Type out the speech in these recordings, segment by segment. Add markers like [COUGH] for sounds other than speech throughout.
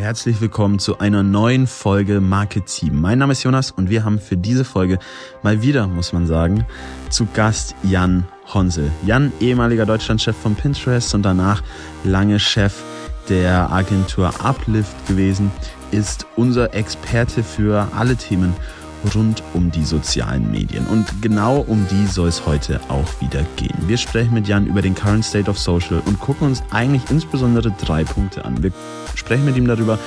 Herzlich willkommen zu einer neuen Folge Market Team. Mein Name ist Jonas und wir haben für diese Folge mal wieder, muss man sagen, zu Gast Jan Honsel. Jan, ehemaliger Deutschlandchef von Pinterest und danach lange Chef der Agentur Uplift gewesen, ist unser Experte für alle Themen rund um die sozialen Medien. Und genau um die soll es heute auch wieder gehen. Wir sprechen mit Jan über den Current State of Social und gucken uns eigentlich insbesondere drei Punkte an. Wir sprechen mit ihm darüber,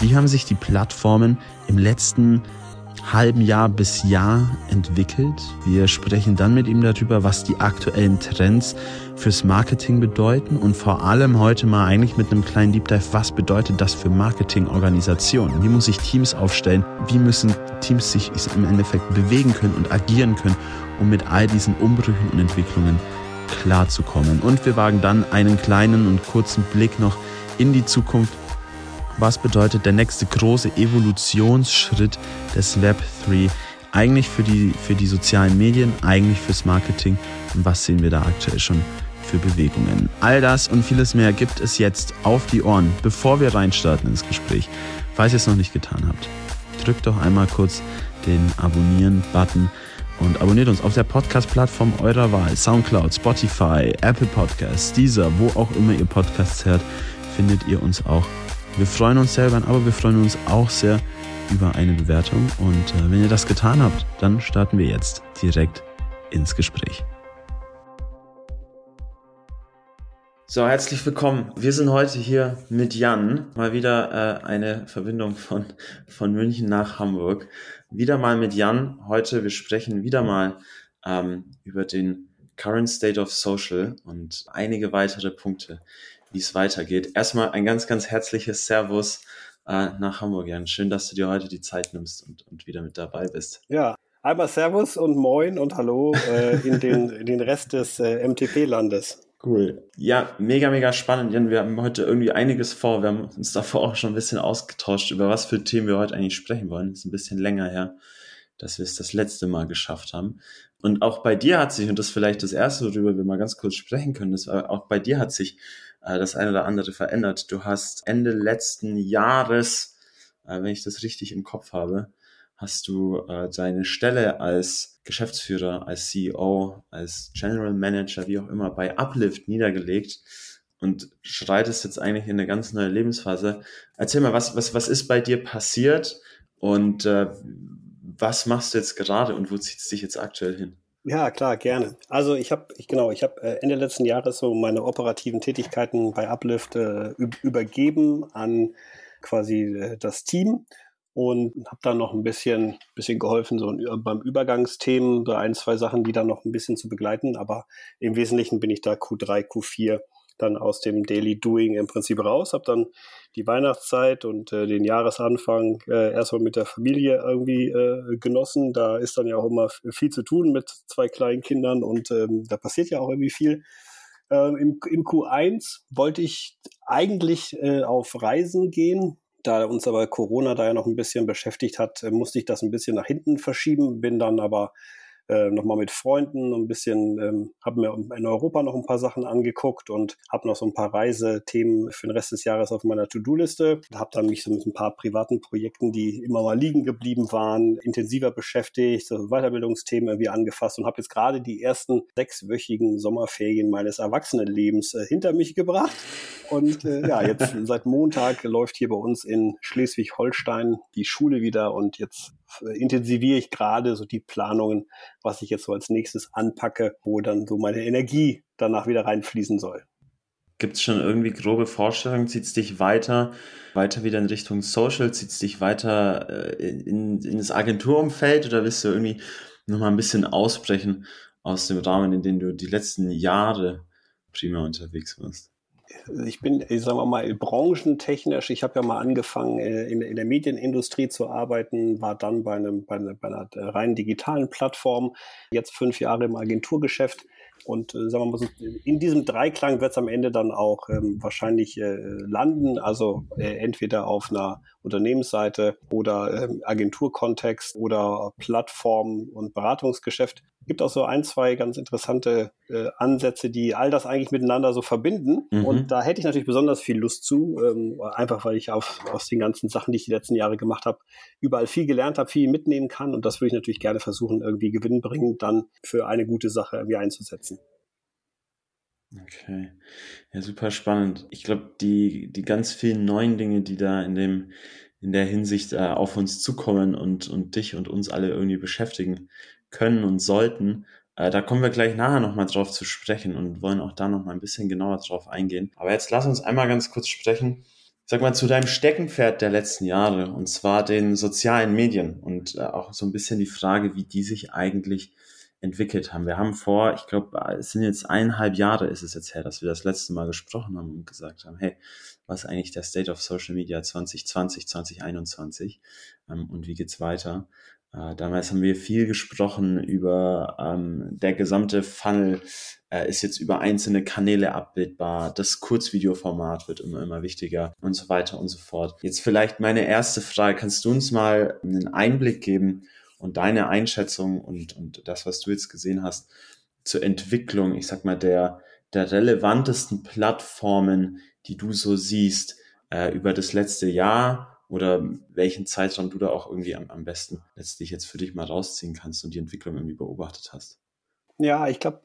wie haben sich die Plattformen im letzten halben Jahr bis Jahr entwickelt. Wir sprechen dann mit ihm darüber, was die aktuellen Trends fürs Marketing bedeuten und vor allem heute mal eigentlich mit einem kleinen Deep Dive, was bedeutet das für Marketingorganisationen? Wie muss sich Teams aufstellen? Wie müssen Teams sich im Endeffekt bewegen können und agieren können, um mit all diesen Umbrüchen und Entwicklungen klarzukommen? Und wir wagen dann einen kleinen und kurzen Blick noch in die Zukunft was bedeutet der nächste große Evolutionsschritt des Web 3 eigentlich für die, für die sozialen Medien, eigentlich fürs Marketing und was sehen wir da aktuell schon für Bewegungen. All das und vieles mehr gibt es jetzt auf die Ohren, bevor wir reinstarten ins Gespräch. Falls ihr es noch nicht getan habt, drückt doch einmal kurz den Abonnieren-Button und abonniert uns auf der Podcast-Plattform eurer Wahl. Soundcloud, Spotify, Apple Podcasts, dieser, wo auch immer ihr Podcasts hört, findet ihr uns auch wir freuen uns selber, aber wir freuen uns auch sehr über eine Bewertung. Und äh, wenn ihr das getan habt, dann starten wir jetzt direkt ins Gespräch. So, herzlich willkommen. Wir sind heute hier mit Jan. Mal wieder äh, eine Verbindung von, von München nach Hamburg. Wieder mal mit Jan. Heute, wir sprechen wieder mal ähm, über den Current State of Social und einige weitere Punkte, wie es weitergeht. Erstmal ein ganz, ganz herzliches Servus äh, nach Hamburg, Jan. Schön, dass du dir heute die Zeit nimmst und, und wieder mit dabei bist. Ja, einmal Servus und Moin und Hallo äh, in, den, in den Rest des äh, MTP-Landes. Cool. Ja, mega, mega spannend, Jan. Wir haben heute irgendwie einiges vor. Wir haben uns davor auch schon ein bisschen ausgetauscht, über was für Themen wir heute eigentlich sprechen wollen. Ist ein bisschen länger her, dass wir es das letzte Mal geschafft haben. Und auch bei dir hat sich, und das ist vielleicht das Erste, worüber wir mal ganz kurz sprechen können, war, auch bei dir hat sich äh, das eine oder andere verändert. Du hast Ende letzten Jahres, äh, wenn ich das richtig im Kopf habe, hast du äh, deine Stelle als Geschäftsführer, als CEO, als General Manager, wie auch immer, bei Uplift niedergelegt und schreitest jetzt eigentlich in eine ganz neue Lebensphase. Erzähl mal, was, was, was ist bei dir passiert und äh, was machst du jetzt gerade und wo zieht es dich jetzt aktuell hin? Ja, klar, gerne. Also ich habe, ich, genau, ich habe äh, Ende letzten Jahres so meine operativen Tätigkeiten bei Uplift äh, übergeben an quasi äh, das Team und habe dann noch ein bisschen, bisschen geholfen, so beim Übergangsthemen, so ein, zwei Sachen, die dann noch ein bisschen zu begleiten. Aber im Wesentlichen bin ich da Q3, Q4 dann aus dem Daily Doing im Prinzip raus, habe dann die Weihnachtszeit und äh, den Jahresanfang äh, erstmal mit der Familie irgendwie äh, genossen. Da ist dann ja auch immer viel zu tun mit zwei kleinen Kindern und ähm, da passiert ja auch irgendwie viel. Ähm, im, Im Q1 wollte ich eigentlich äh, auf Reisen gehen. Da uns aber Corona da ja noch ein bisschen beschäftigt hat, äh, musste ich das ein bisschen nach hinten verschieben, bin dann aber äh, nochmal mit Freunden ein bisschen, ähm, habe mir in Europa noch ein paar Sachen angeguckt und habe noch so ein paar Reisethemen für den Rest des Jahres auf meiner To-Do-Liste. Habe dann mich so mit ein paar privaten Projekten, die immer mal liegen geblieben waren, intensiver beschäftigt, so Weiterbildungsthemen irgendwie angefasst und habe jetzt gerade die ersten sechswöchigen Sommerferien meines Erwachsenenlebens äh, hinter mich gebracht. Und äh, ja, jetzt [LAUGHS] seit Montag läuft hier bei uns in Schleswig-Holstein die Schule wieder und jetzt intensiviere ich gerade so die Planungen, was ich jetzt so als nächstes anpacke, wo dann so meine Energie danach wieder reinfließen soll. Gibt es schon irgendwie grobe Vorstellungen? Zieht es dich weiter, weiter wieder in Richtung Social? Zieht es dich weiter äh, in, in das Agenturumfeld oder willst du irgendwie nochmal ein bisschen ausbrechen aus dem Rahmen, in dem du die letzten Jahre prima unterwegs warst? Ich bin, sagen wir mal, branchentechnisch, ich habe ja mal angefangen, äh, in, in, der Medienindustrie zu arbeiten, war dann bei, einem, bei, einer, bei einer rein digitalen Plattform, jetzt fünf Jahre im Agenturgeschäft. Und äh, sagen wir mal so, in diesem Dreiklang wird es am Ende dann auch ähm, wahrscheinlich äh, landen, also äh, entweder auf einer Unternehmensseite oder ähm, Agenturkontext oder Plattform und Beratungsgeschäft. Gibt auch so ein, zwei ganz interessante äh, Ansätze, die all das eigentlich miteinander so verbinden. Mhm. Und da hätte ich natürlich besonders viel Lust zu, ähm, einfach weil ich auf, aus den ganzen Sachen, die ich die letzten Jahre gemacht habe, überall viel gelernt habe, viel mitnehmen kann. Und das würde ich natürlich gerne versuchen, irgendwie gewinnbringend dann für eine gute Sache irgendwie einzusetzen. Okay. Ja, super spannend. Ich glaube, die, die ganz vielen neuen Dinge, die da in dem, in der Hinsicht äh, auf uns zukommen und, und dich und uns alle irgendwie beschäftigen können und sollten, äh, da kommen wir gleich nachher nochmal drauf zu sprechen und wollen auch da nochmal ein bisschen genauer drauf eingehen. Aber jetzt lass uns einmal ganz kurz sprechen, sag mal, zu deinem Steckenpferd der letzten Jahre, und zwar den sozialen Medien und äh, auch so ein bisschen die Frage, wie die sich eigentlich entwickelt haben. Wir haben vor, ich glaube, es sind jetzt eineinhalb Jahre ist es jetzt her, dass wir das letzte Mal gesprochen haben und gesagt haben, hey, was ist eigentlich der State of Social Media 2020, 2021 ähm, und wie geht's weiter? Äh, damals haben wir viel gesprochen über ähm, der gesamte Funnel äh, ist jetzt über einzelne Kanäle abbildbar, das Kurzvideoformat wird immer, immer wichtiger und so weiter und so fort. Jetzt vielleicht meine erste Frage, kannst du uns mal einen Einblick geben, und deine Einschätzung und, und das, was du jetzt gesehen hast, zur Entwicklung, ich sag mal, der, der relevantesten Plattformen, die du so siehst, äh, über das letzte Jahr oder welchen Zeitraum du da auch irgendwie am, am besten letztlich jetzt für dich mal rausziehen kannst und die Entwicklung irgendwie beobachtet hast? Ja, ich glaube,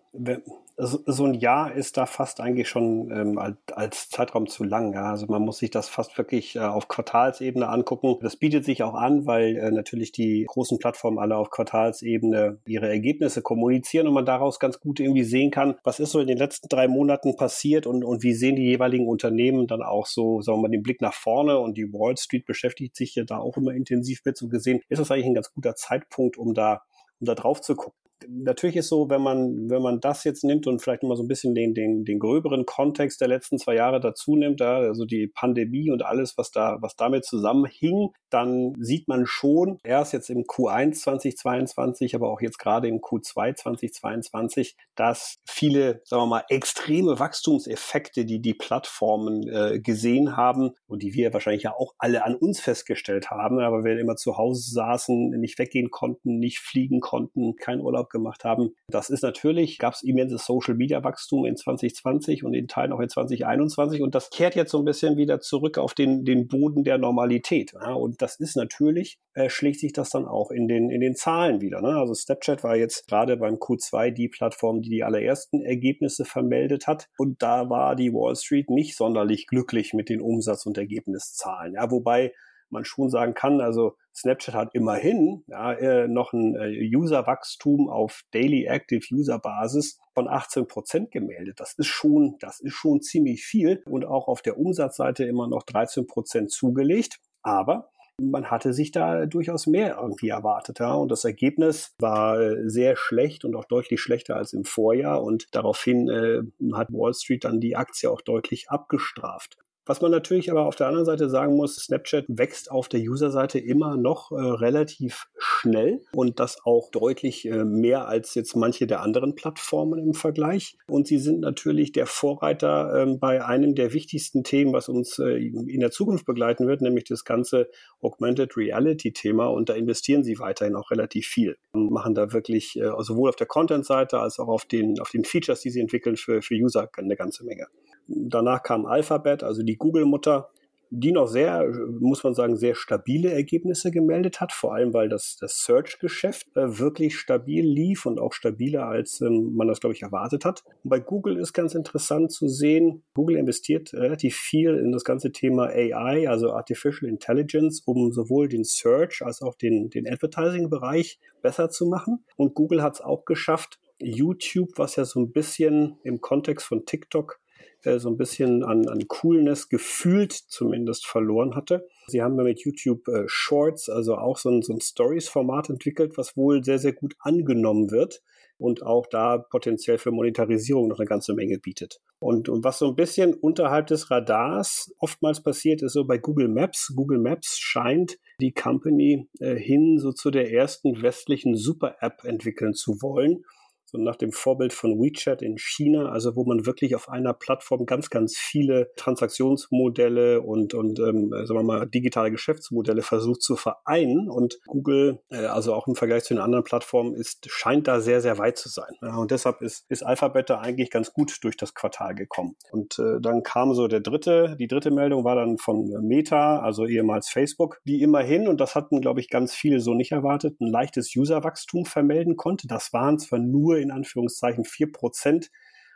so ein Jahr ist da fast eigentlich schon ähm, als Zeitraum zu lang. Ja? Also man muss sich das fast wirklich äh, auf Quartalsebene angucken. Das bietet sich auch an, weil äh, natürlich die großen Plattformen alle auf Quartalsebene ihre Ergebnisse kommunizieren und man daraus ganz gut irgendwie sehen kann, was ist so in den letzten drei Monaten passiert und, und wie sehen die jeweiligen Unternehmen dann auch so, sagen wir mal, den Blick nach vorne und die Wall Street beschäftigt sich ja da auch immer intensiv mit. So gesehen ist das eigentlich ein ganz guter Zeitpunkt, um da um da drauf zu gucken natürlich ist so, wenn man, wenn man das jetzt nimmt und vielleicht mal so ein bisschen den, den, den gröberen Kontext der letzten zwei Jahre dazu nimmt, ja, also die Pandemie und alles, was da, was damit zusammenhing, dann sieht man schon erst jetzt im Q1 2022, aber auch jetzt gerade im Q2 2022, dass viele, sagen wir mal, extreme Wachstumseffekte, die die Plattformen äh, gesehen haben und die wir wahrscheinlich ja auch alle an uns festgestellt haben, aber wir immer zu Hause saßen, nicht weggehen konnten, nicht fliegen konnten, kein Urlaub Urlaub gemacht haben. Das ist natürlich, gab es immenses Social-Media-Wachstum in 2020 und in Teilen auch in 2021 und das kehrt jetzt so ein bisschen wieder zurück auf den, den Boden der Normalität. Ja, und das ist natürlich, äh, schlägt sich das dann auch in den, in den Zahlen wieder. Ne? Also Snapchat war jetzt gerade beim Q2 die Plattform, die die allerersten Ergebnisse vermeldet hat und da war die Wall Street nicht sonderlich glücklich mit den Umsatz- und Ergebniszahlen. Ja, wobei man schon sagen kann, also Snapchat hat immerhin ja, äh, noch ein äh, Userwachstum auf Daily Active User Basis von 18 Prozent gemeldet. Das ist schon, das ist schon ziemlich viel und auch auf der Umsatzseite immer noch 13 Prozent zugelegt. Aber man hatte sich da durchaus mehr irgendwie erwartet. Ja? Und das Ergebnis war äh, sehr schlecht und auch deutlich schlechter als im Vorjahr. Und daraufhin äh, hat Wall Street dann die Aktie auch deutlich abgestraft. Was man natürlich aber auf der anderen Seite sagen muss, Snapchat wächst auf der User-Seite immer noch äh, relativ schnell und das auch deutlich äh, mehr als jetzt manche der anderen Plattformen im Vergleich. Und sie sind natürlich der Vorreiter äh, bei einem der wichtigsten Themen, was uns äh, in der Zukunft begleiten wird, nämlich das ganze Augmented Reality-Thema. Und da investieren sie weiterhin auch relativ viel und machen da wirklich äh, sowohl auf der Content-Seite als auch auf den, auf den Features, die sie entwickeln für, für User eine ganze Menge. Danach kam Alphabet, also die Google-Mutter, die noch sehr, muss man sagen, sehr stabile Ergebnisse gemeldet hat, vor allem weil das, das Search-Geschäft äh, wirklich stabil lief und auch stabiler, als ähm, man das, glaube ich, erwartet hat. Und bei Google ist ganz interessant zu sehen, Google investiert relativ viel in das ganze Thema AI, also Artificial Intelligence, um sowohl den Search als auch den, den Advertising-Bereich besser zu machen. Und Google hat es auch geschafft, YouTube, was ja so ein bisschen im Kontext von TikTok äh, so ein bisschen an, an Coolness gefühlt zumindest verloren hatte. Sie haben mit YouTube äh, Shorts, also auch so ein, so ein Stories-Format entwickelt, was wohl sehr, sehr gut angenommen wird und auch da potenziell für Monetarisierung noch eine ganze Menge bietet. Und, und was so ein bisschen unterhalb des Radars oftmals passiert, ist so bei Google Maps. Google Maps scheint die Company äh, hin so zu der ersten westlichen Super-App entwickeln zu wollen so nach dem Vorbild von WeChat in China, also wo man wirklich auf einer Plattform ganz, ganz viele Transaktionsmodelle und, und ähm, sagen wir mal, digitale Geschäftsmodelle versucht zu vereinen. Und Google, äh, also auch im Vergleich zu den anderen Plattformen, ist, scheint da sehr, sehr weit zu sein. Ja, und deshalb ist, ist Alphabet da eigentlich ganz gut durch das Quartal gekommen. Und äh, dann kam so der dritte, die dritte Meldung war dann von Meta, also ehemals Facebook, die immerhin, und das hatten, glaube ich, ganz viele so nicht erwartet, ein leichtes Userwachstum vermelden konnte. Das waren zwar nur in Anführungszeichen vier Prozent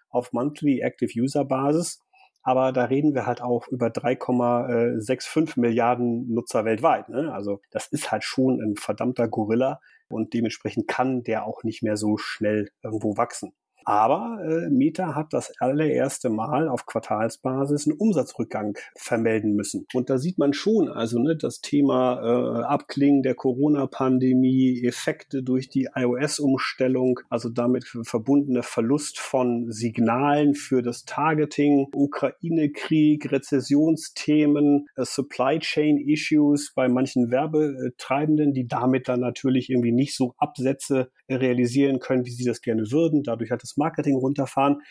auf Monthly Active User Basis. Aber da reden wir halt auch über 3,65 Milliarden Nutzer weltweit. Ne? Also das ist halt schon ein verdammter Gorilla und dementsprechend kann der auch nicht mehr so schnell irgendwo wachsen. Aber äh, Meta hat das allererste Mal auf Quartalsbasis einen Umsatzrückgang vermelden müssen. Und da sieht man schon, also ne, das Thema äh, Abklingen der Corona-Pandemie, Effekte durch die iOS-Umstellung, also damit verbundene Verlust von Signalen für das Targeting, Ukraine-Krieg, Rezessionsthemen, äh, Supply Chain Issues bei manchen Werbetreibenden, die damit dann natürlich irgendwie nicht so Absätze realisieren können, wie sie das gerne würden. Dadurch hat das Marketing runterfahren.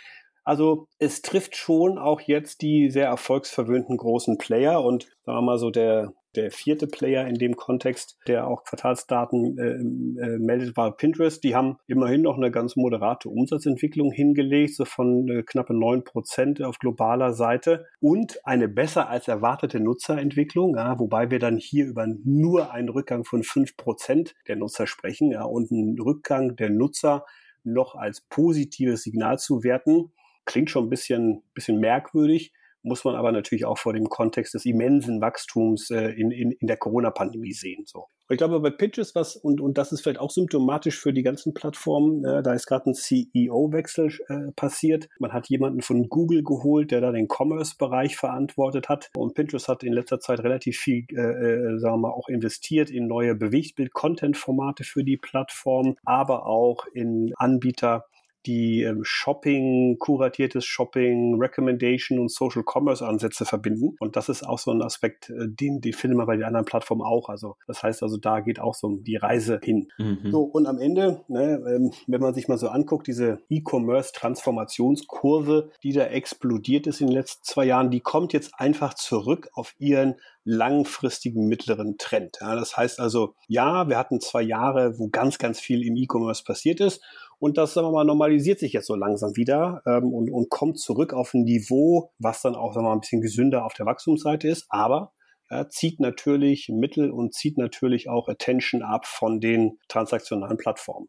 Also es trifft schon auch jetzt die sehr erfolgsverwöhnten großen Player und sagen wir mal so der der vierte Player in dem Kontext, der auch Quartalsdaten äh, äh, meldet, war Pinterest. Die haben immerhin noch eine ganz moderate Umsatzentwicklung hingelegt, so von äh, knappe neun Prozent auf globaler Seite und eine besser als erwartete Nutzerentwicklung, ja, wobei wir dann hier über nur einen Rückgang von fünf Prozent der Nutzer sprechen ja, und einen Rückgang der Nutzer noch als positives Signal zu werten. Klingt schon ein bisschen, bisschen merkwürdig, muss man aber natürlich auch vor dem Kontext des immensen Wachstums äh, in, in, in der Corona-Pandemie sehen. So. Ich glaube, bei Pitches was, und, und das ist vielleicht auch symptomatisch für die ganzen Plattformen, äh, da ist gerade ein CEO-Wechsel äh, passiert. Man hat jemanden von Google geholt, der da den Commerce-Bereich verantwortet hat. Und Pinterest hat in letzter Zeit relativ viel, äh, äh, sagen wir mal, auch investiert in neue Bewegtbild-Content-Formate für die Plattform, aber auch in Anbieter, die ähm, Shopping, kuratiertes Shopping, Recommendation und Social Commerce Ansätze verbinden. Und das ist auch so ein Aspekt, äh, den, den finden wir bei den anderen Plattformen auch. Also das heißt also, da geht auch so die Reise hin. Mhm. So, und am Ende, ne, ähm, wenn man sich mal so anguckt, diese E-Commerce-Transformationskurve, die da explodiert ist in den letzten zwei Jahren, die kommt jetzt einfach zurück auf ihren langfristigen mittleren Trend. Ja, das heißt also, ja, wir hatten zwei Jahre, wo ganz, ganz viel im E-Commerce passiert ist. Und das, sagen wir mal, normalisiert sich jetzt so langsam wieder ähm, und, und kommt zurück auf ein Niveau, was dann auch, sagen wir mal, ein bisschen gesünder auf der Wachstumsseite ist. Aber äh, zieht natürlich Mittel und zieht natürlich auch Attention ab von den transaktionalen Plattformen.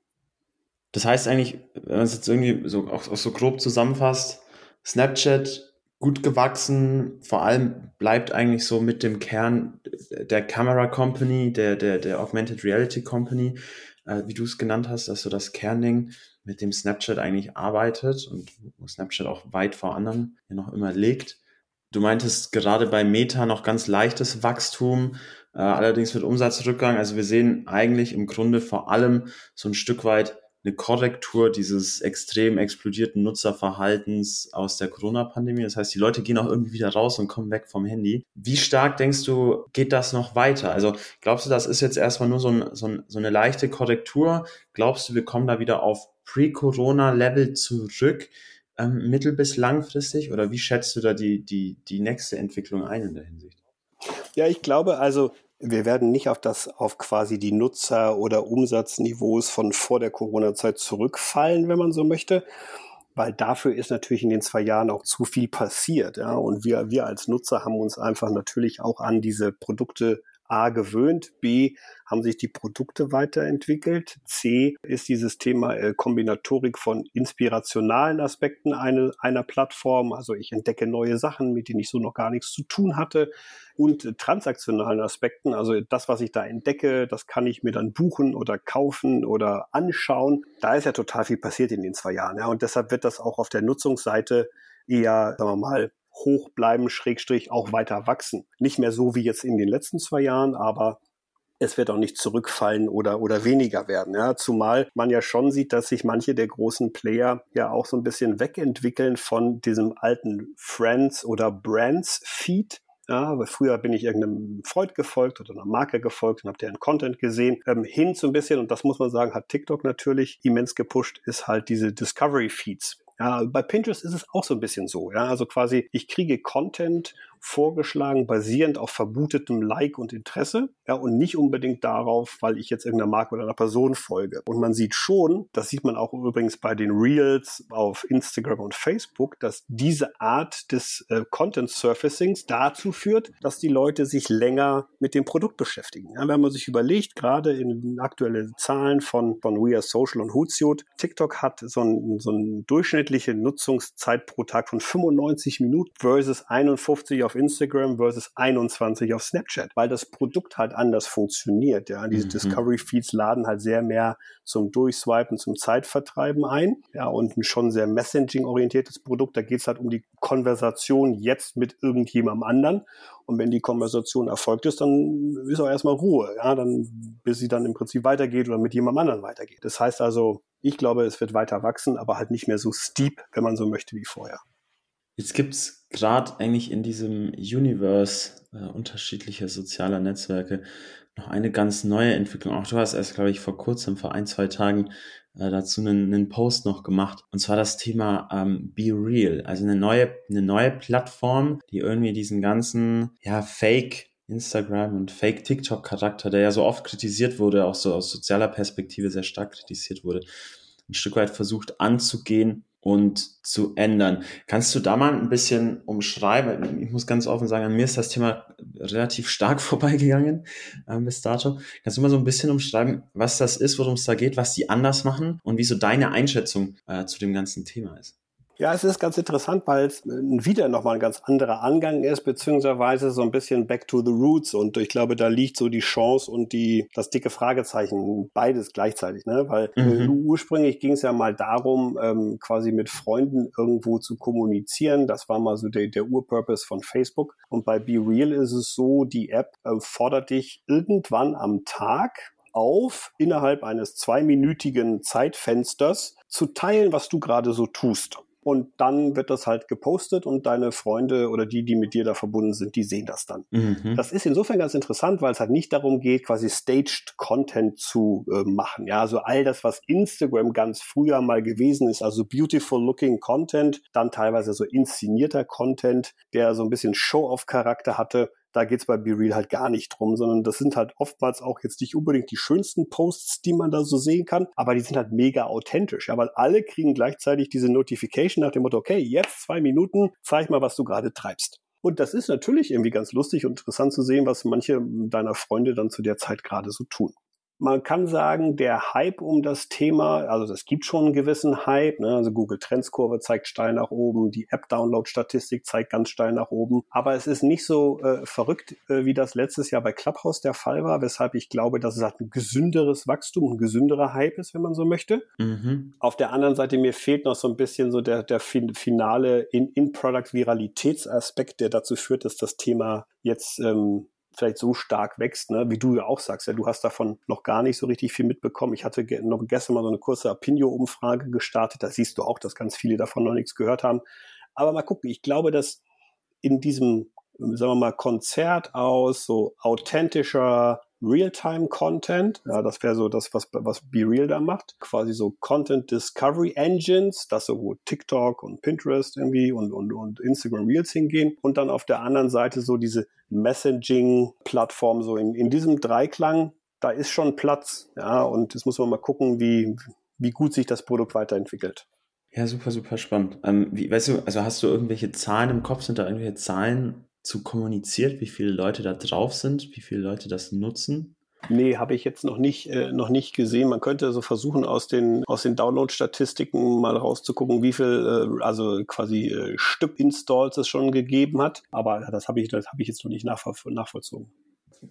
Das heißt eigentlich, wenn man es jetzt irgendwie so, auch, auch so grob zusammenfasst, Snapchat gut gewachsen, vor allem bleibt eigentlich so mit dem Kern der Camera Company, der, der, der Augmented Reality Company, äh, wie du es genannt hast, dass so das Kernding mit dem Snapchat eigentlich arbeitet und wo Snapchat auch weit vor anderen ja noch immer liegt. Du meintest gerade bei Meta noch ganz leichtes Wachstum, äh, allerdings mit Umsatzrückgang. Also wir sehen eigentlich im Grunde vor allem so ein Stück weit eine Korrektur dieses extrem explodierten Nutzerverhaltens aus der Corona-Pandemie. Das heißt, die Leute gehen auch irgendwie wieder raus und kommen weg vom Handy. Wie stark denkst du, geht das noch weiter? Also glaubst du, das ist jetzt erstmal nur so, ein, so, ein, so eine leichte Korrektur? Glaubst du, wir kommen da wieder auf Pre-Corona-Level zurück, ähm, mittel- bis langfristig? Oder wie schätzt du da die, die, die nächste Entwicklung ein in der Hinsicht? Ja, ich glaube also, wir werden nicht auf das, auf quasi die Nutzer- oder Umsatzniveaus von vor der Corona-Zeit zurückfallen, wenn man so möchte. Weil dafür ist natürlich in den zwei Jahren auch zu viel passiert. Ja? Und wir, wir als Nutzer haben uns einfach natürlich auch an diese Produkte A gewöhnt, B haben sich die Produkte weiterentwickelt, C ist dieses Thema äh, Kombinatorik von inspirationalen Aspekten eine, einer Plattform, also ich entdecke neue Sachen, mit denen ich so noch gar nichts zu tun hatte. Und äh, transaktionalen Aspekten, also das, was ich da entdecke, das kann ich mir dann buchen oder kaufen oder anschauen. Da ist ja total viel passiert in den zwei Jahren, ja, und deshalb wird das auch auf der Nutzungsseite eher, sagen wir mal, hoch bleiben, Schrägstrich auch weiter wachsen. Nicht mehr so wie jetzt in den letzten zwei Jahren, aber es wird auch nicht zurückfallen oder, oder weniger werden. Ja, zumal man ja schon sieht, dass sich manche der großen Player ja auch so ein bisschen wegentwickeln von diesem alten Friends oder Brands Feed Ja, weil früher bin ich irgendeinem Freund gefolgt oder einer Marke gefolgt und habe deren Content gesehen. Ähm, hin so ein bisschen, und das muss man sagen, hat TikTok natürlich immens gepusht, ist halt diese Discovery Feeds. Ja, bei Pinterest ist es auch so ein bisschen so. Ja, also quasi, ich kriege Content vorgeschlagen, basierend auf vermutetem Like und Interesse, ja, und nicht unbedingt darauf, weil ich jetzt irgendeiner Marke oder einer Person folge. Und man sieht schon, das sieht man auch übrigens bei den Reels auf Instagram und Facebook, dass diese Art des äh, Content Surfacings dazu führt, dass die Leute sich länger mit dem Produkt beschäftigen. Ja, wenn man sich überlegt, gerade in aktuelle Zahlen von, von We Are Social und Hootsuite, TikTok hat so ein, so ein durchschnittliche Nutzungszeit pro Tag von 95 Minuten versus 51 auf auf Instagram versus 21 auf Snapchat, weil das Produkt halt anders funktioniert. Ja, diese mhm. Discovery Feeds laden halt sehr mehr zum Durchswipen, zum Zeitvertreiben ein. Ja, und ein schon sehr Messaging-orientiertes Produkt. Da geht es halt um die Konversation jetzt mit irgendjemandem anderen. Und wenn die Konversation erfolgt ist, dann ist auch erstmal Ruhe. Ja, dann, bis sie dann im Prinzip weitergeht oder mit jemandem anderen weitergeht. Das heißt also, ich glaube, es wird weiter wachsen, aber halt nicht mehr so steep, wenn man so möchte, wie vorher. Jetzt gibt's gerade eigentlich in diesem Universe äh, unterschiedlicher sozialer Netzwerke noch eine ganz neue Entwicklung. Auch du hast erst, glaube ich, vor kurzem, vor ein, zwei Tagen äh, dazu einen, einen Post noch gemacht. Und zwar das Thema ähm, Be Real. Also eine neue, eine neue Plattform, die irgendwie diesen ganzen, ja, Fake Instagram und Fake TikTok Charakter, der ja so oft kritisiert wurde, auch so aus sozialer Perspektive sehr stark kritisiert wurde, ein Stück weit versucht anzugehen und zu ändern. Kannst du da mal ein bisschen umschreiben? Ich muss ganz offen sagen, an mir ist das Thema relativ stark [LAUGHS] vorbeigegangen äh, bis dato. Kannst du mal so ein bisschen umschreiben, was das ist, worum es da geht, was die anders machen und wie so deine Einschätzung äh, zu dem ganzen Thema ist? Ja, es ist ganz interessant, weil es wieder nochmal ein ganz anderer Angang ist, beziehungsweise so ein bisschen back to the roots. Und ich glaube, da liegt so die Chance und die, das dicke Fragezeichen, beides gleichzeitig, ne? Weil mhm. ursprünglich ging es ja mal darum, ähm, quasi mit Freunden irgendwo zu kommunizieren. Das war mal so der, der Urpurpose von Facebook. Und bei Be Real ist es so, die App äh, fordert dich irgendwann am Tag auf, innerhalb eines zweiminütigen Zeitfensters zu teilen, was du gerade so tust. Und dann wird das halt gepostet und deine Freunde oder die, die mit dir da verbunden sind, die sehen das dann. Mhm. Das ist insofern ganz interessant, weil es halt nicht darum geht, quasi staged Content zu äh, machen. Ja, also all das, was Instagram ganz früher mal gewesen ist, also beautiful looking Content, dann teilweise so inszenierter Content, der so ein bisschen Show-off-Charakter hatte, da geht's bei BeReal halt gar nicht drum, sondern das sind halt oftmals auch jetzt nicht unbedingt die schönsten Posts, die man da so sehen kann, aber die sind halt mega authentisch. Ja, weil alle kriegen gleichzeitig diese Notification nach dem Motto, okay, jetzt zwei Minuten, zeig mal, was du gerade treibst. Und das ist natürlich irgendwie ganz lustig und interessant zu sehen, was manche deiner Freunde dann zu der Zeit gerade so tun. Man kann sagen, der Hype um das Thema, also es gibt schon einen gewissen Hype, ne? also Google Trends Kurve zeigt steil nach oben, die App-Download-Statistik zeigt ganz steil nach oben, aber es ist nicht so äh, verrückt, äh, wie das letztes Jahr bei Clubhouse der Fall war, weshalb ich glaube, dass es halt ein gesünderes Wachstum, ein gesünderer Hype ist, wenn man so möchte. Mhm. Auf der anderen Seite, mir fehlt noch so ein bisschen so der, der finale In-Product-Viralitätsaspekt, der dazu führt, dass das Thema jetzt ähm, vielleicht so stark wächst, ne? wie du ja auch sagst. Ja, du hast davon noch gar nicht so richtig viel mitbekommen. Ich hatte ge noch gestern mal so eine kurze Apinio-Umfrage gestartet. Da siehst du auch, dass ganz viele davon noch nichts gehört haben. Aber mal gucken. Ich glaube, dass in diesem, sagen wir mal, Konzert aus so authentischer Real-Time-Content. Ja, das wäre so das, was, was Be Real da macht. Quasi so Content Discovery Engines, das so wo TikTok und Pinterest irgendwie und, und, und Instagram Reels hingehen. Und dann auf der anderen Seite so diese Messaging-Plattform, so in, in diesem Dreiklang, da ist schon Platz. Ja, und jetzt muss man mal gucken, wie, wie gut sich das Produkt weiterentwickelt. Ja, super, super spannend. Ähm, wie, weißt du, also hast du irgendwelche Zahlen im Kopf? Sind da irgendwelche Zahlen zu kommuniziert, wie viele Leute da drauf sind, wie viele Leute das nutzen? Nee, habe ich jetzt noch nicht, äh, noch nicht gesehen. Man könnte so versuchen, aus den, aus den Download-Statistiken mal rauszugucken, wie viel, äh, also quasi äh, Stück-Installs es schon gegeben hat. Aber das habe ich, das habe ich jetzt noch nicht nachvoll nachvollzogen.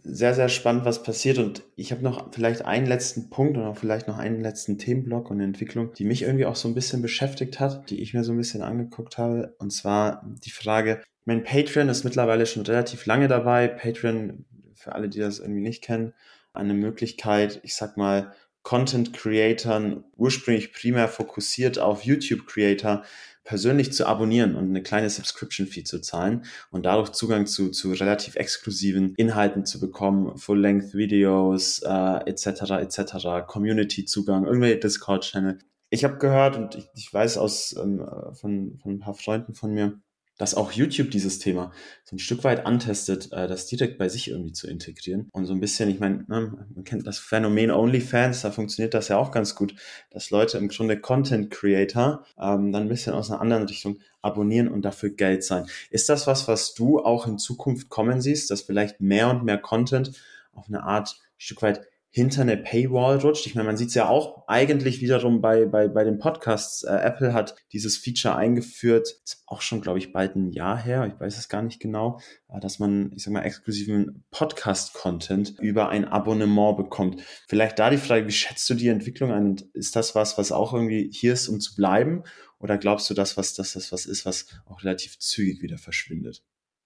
Sehr, sehr spannend, was passiert. Und ich habe noch vielleicht einen letzten Punkt oder vielleicht noch einen letzten Themenblock und Entwicklung, die mich irgendwie auch so ein bisschen beschäftigt hat, die ich mir so ein bisschen angeguckt habe. Und zwar die Frage, mein Patreon ist mittlerweile schon relativ lange dabei. Patreon, für alle, die das irgendwie nicht kennen, eine Möglichkeit, ich sag mal, Content Creatern ursprünglich primär fokussiert auf YouTube Creator persönlich zu abonnieren und eine kleine Subscription-Fee zu zahlen und dadurch Zugang zu, zu relativ exklusiven Inhalten zu bekommen, Full-Length-Videos äh, etc. etc. Community-Zugang, irgendwelche Discord-Channel. Ich habe gehört und ich, ich weiß aus ähm, von, von ein paar Freunden von mir, dass auch YouTube dieses Thema so ein Stück weit antestet, äh, das direkt bei sich irgendwie zu integrieren. Und so ein bisschen, ich meine, ne, man kennt das Phänomen OnlyFans, da funktioniert das ja auch ganz gut, dass Leute im Grunde Content Creator ähm, dann ein bisschen aus einer anderen Richtung abonnieren und dafür Geld zahlen. Ist das was, was du auch in Zukunft kommen siehst, dass vielleicht mehr und mehr Content auf eine Art Stück weit hinter eine Paywall rutscht. Ich meine, man sieht es ja auch eigentlich wiederum bei, bei, bei den Podcasts. Äh, Apple hat dieses Feature eingeführt, auch schon, glaube ich, bald ein Jahr her, ich weiß es gar nicht genau, äh, dass man, ich sag mal, exklusiven Podcast-Content über ein Abonnement bekommt. Vielleicht da die Frage, wie schätzt du die Entwicklung ein? Ist das was, was auch irgendwie hier ist, um zu bleiben? Oder glaubst du, dass was, dass das was ist, was auch relativ zügig wieder verschwindet?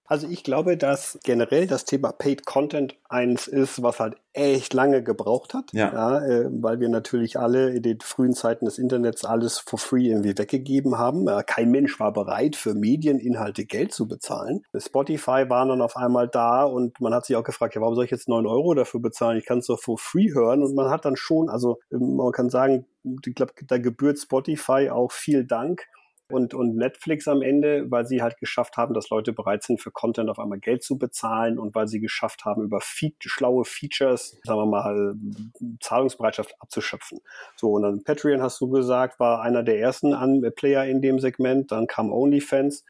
Also ich glaube, dass generell das Thema Paid Content eins ist, was halt echt lange gebraucht hat, ja. ja äh, weil wir natürlich alle in den frühen Zeiten des Internets alles for free irgendwie weggegeben haben. Äh, kein Mensch war bereit, für Medieninhalte Geld zu bezahlen. Spotify war dann auf einmal da und man hat sich auch gefragt, ja, warum soll ich jetzt neun Euro dafür bezahlen? Ich kann es doch for free hören und man hat dann schon, also ähm, man kann sagen, ich glaube, da gebührt Spotify auch viel Dank und, und Netflix am Ende, weil sie halt geschafft haben, dass Leute bereit sind, für Content auf einmal Geld zu bezahlen und weil sie geschafft haben, über fe schlaue Features, sagen wir mal, Zahlungsbereitschaft abzuschöpfen. So, und dann Patreon, hast du gesagt, war einer der ersten An Player in dem Segment, dann kam OnlyFans.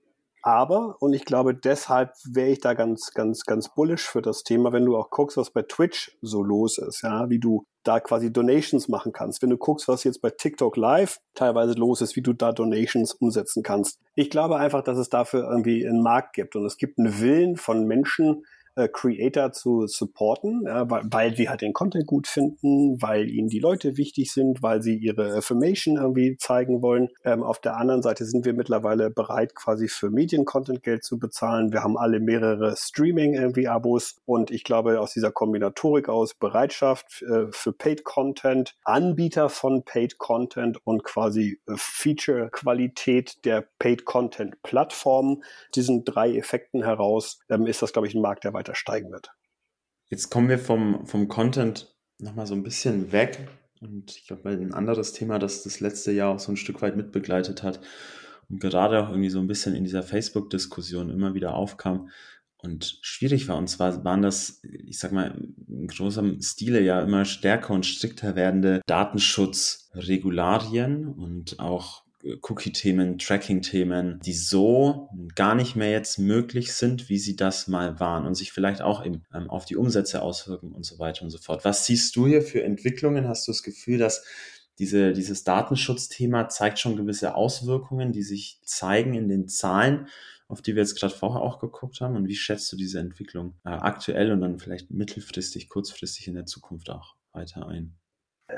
Aber, und ich glaube, deshalb wäre ich da ganz, ganz, ganz bullish für das Thema, wenn du auch guckst, was bei Twitch so los ist, ja, wie du da quasi Donations machen kannst. Wenn du guckst, was jetzt bei TikTok Live teilweise los ist, wie du da Donations umsetzen kannst. Ich glaube einfach, dass es dafür irgendwie einen Markt gibt und es gibt einen Willen von Menschen, äh, Creator zu supporten, ja, weil, weil sie halt den Content gut finden, weil ihnen die Leute wichtig sind, weil sie ihre Affirmation irgendwie zeigen wollen. Ähm, auf der anderen Seite sind wir mittlerweile bereit, quasi für Medien-Content Geld zu bezahlen. Wir haben alle mehrere Streaming-Abos und ich glaube, aus dieser Kombinatorik aus Bereitschaft äh, für Paid-Content, Anbieter von Paid-Content und quasi äh, Feature-Qualität der Paid-Content-Plattformen, diesen drei Effekten heraus, ähm, ist das, glaube ich, ein Markt, der weiter weiter steigen wird. Jetzt kommen wir vom, vom Content nochmal so ein bisschen weg. Und ich glaube, ein anderes Thema, das das letzte Jahr auch so ein Stück weit mitbegleitet hat und gerade auch irgendwie so ein bisschen in dieser Facebook-Diskussion immer wieder aufkam und schwierig war. Und zwar waren das, ich sag mal, in großem Stile ja immer stärker und strikter werdende Datenschutzregularien und auch Cookie-Themen, Tracking-Themen, die so gar nicht mehr jetzt möglich sind, wie sie das mal waren und sich vielleicht auch eben ähm, auf die Umsätze auswirken und so weiter und so fort. Was siehst du hier für Entwicklungen? Hast du das Gefühl, dass diese, dieses Datenschutzthema zeigt schon gewisse Auswirkungen, die sich zeigen in den Zahlen, auf die wir jetzt gerade vorher auch geguckt haben? Und wie schätzt du diese Entwicklung äh, aktuell und dann vielleicht mittelfristig, kurzfristig in der Zukunft auch weiter ein?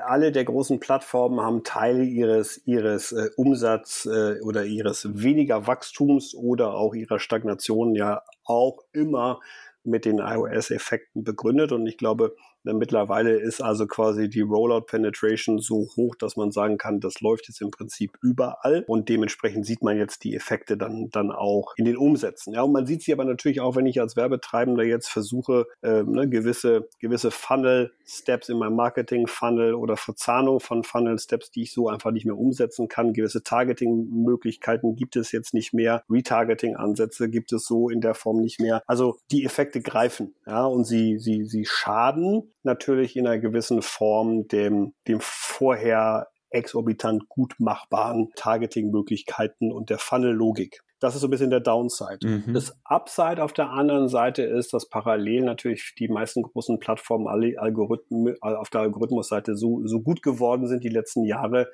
Alle der großen Plattformen haben Teile ihres, ihres äh, Umsatz äh, oder ihres weniger Wachstums oder auch ihrer Stagnation ja auch immer mit den iOS-Effekten begründet. Und ich glaube, Mittlerweile ist also quasi die Rollout Penetration so hoch, dass man sagen kann, das läuft jetzt im Prinzip überall und dementsprechend sieht man jetzt die Effekte dann, dann auch in den Umsätzen. Ja, und man sieht sie aber natürlich auch, wenn ich als Werbetreibender jetzt versuche, äh, ne, gewisse, gewisse Funnel-Steps in meinem Marketing-Funnel oder Verzahnung von Funnel-Steps, die ich so einfach nicht mehr umsetzen kann. Gewisse Targeting-Möglichkeiten gibt es jetzt nicht mehr. Retargeting-Ansätze gibt es so in der Form nicht mehr. Also die Effekte greifen, ja, und sie, sie, sie schaden natürlich in einer gewissen Form dem, dem vorher exorbitant gut machbaren Targeting-Möglichkeiten und der Funnel-Logik. Das ist so ein bisschen der Downside. Mhm. Das Upside auf der anderen Seite ist, dass parallel natürlich die meisten großen Plattformen alle Algorithmen auf der Algorithmusseite so, so gut geworden sind die letzten Jahre,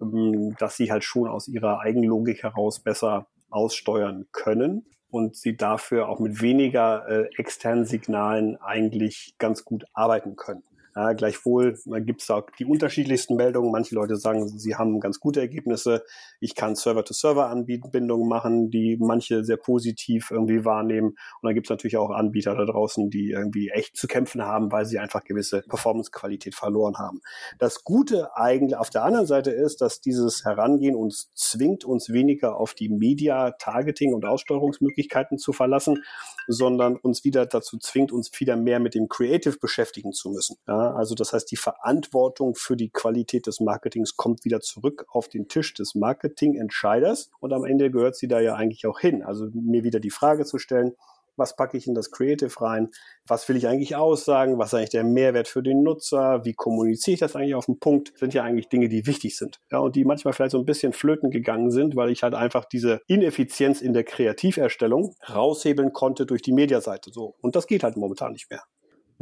ähm, dass sie halt schon aus ihrer Eigenlogik heraus besser aussteuern können und sie dafür auch mit weniger äh, externen Signalen eigentlich ganz gut arbeiten können. Ja, gleichwohl gibt es da die unterschiedlichsten Meldungen. Manche Leute sagen, sie haben ganz gute Ergebnisse. Ich kann Server-to-Server-Anbindungen machen, die manche sehr positiv irgendwie wahrnehmen. Und dann gibt es natürlich auch Anbieter da draußen, die irgendwie echt zu kämpfen haben, weil sie einfach gewisse Performance-Qualität verloren haben. Das Gute eigentlich auf der anderen Seite ist, dass dieses Herangehen uns zwingt, uns weniger auf die Media-Targeting- und Aussteuerungsmöglichkeiten zu verlassen, sondern uns wieder dazu zwingt, uns wieder mehr mit dem Creative beschäftigen zu müssen. Ja, also das heißt, die Verantwortung für die Qualität des Marketings kommt wieder zurück auf den Tisch des Marketingentscheiders und am Ende gehört sie da ja eigentlich auch hin. Also mir wieder die Frage zu stellen, was packe ich in das Creative rein, was will ich eigentlich aussagen, was ist eigentlich der Mehrwert für den Nutzer, wie kommuniziere ich das eigentlich auf den Punkt, sind ja eigentlich Dinge, die wichtig sind. Ja, und die manchmal vielleicht so ein bisschen flöten gegangen sind, weil ich halt einfach diese Ineffizienz in der Kreativerstellung raushebeln konnte durch die Mediaseite. So. Und das geht halt momentan nicht mehr.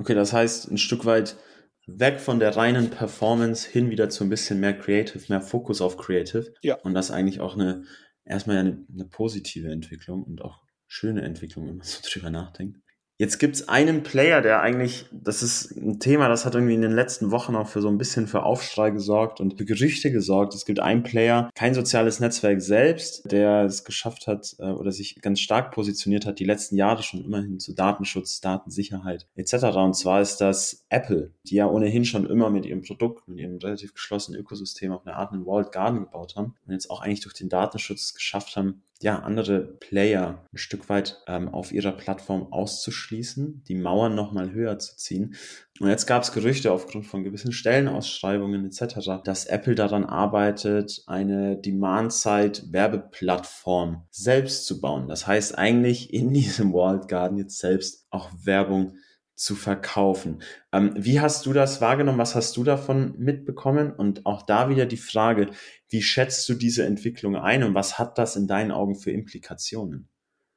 Okay, das heißt, ein Stück weit weg von der reinen Performance hin wieder zu ein bisschen mehr Creative, mehr Fokus auf Creative. Ja. Und das eigentlich auch eine, erstmal eine, eine positive Entwicklung und auch schöne Entwicklung, wenn man so [LAUGHS] drüber nachdenkt. Jetzt gibt's einen Player, der eigentlich, das ist ein Thema, das hat irgendwie in den letzten Wochen auch für so ein bisschen für Aufschrei gesorgt und für Gerüchte gesorgt. Es gibt einen Player, kein soziales Netzwerk selbst, der es geschafft hat äh, oder sich ganz stark positioniert hat, die letzten Jahre schon immerhin zu Datenschutz, Datensicherheit etc. Und zwar ist das Apple, die ja ohnehin schon immer mit ihrem Produkt, mit ihrem relativ geschlossenen Ökosystem auf eine Art einen Walled Garden gebaut haben und jetzt auch eigentlich durch den Datenschutz geschafft haben, ja, andere Player ein Stück weit ähm, auf ihrer Plattform auszuschließen, die Mauern nochmal höher zu ziehen. Und jetzt gab es Gerüchte aufgrund von gewissen Stellenausschreibungen etc., dass Apple daran arbeitet, eine Demand-Side-Werbeplattform selbst zu bauen. Das heißt eigentlich in diesem Walled Garden jetzt selbst auch Werbung zu verkaufen. Ähm, wie hast du das wahrgenommen? Was hast du davon mitbekommen? Und auch da wieder die Frage, wie schätzt du diese Entwicklung ein und was hat das in deinen Augen für Implikationen?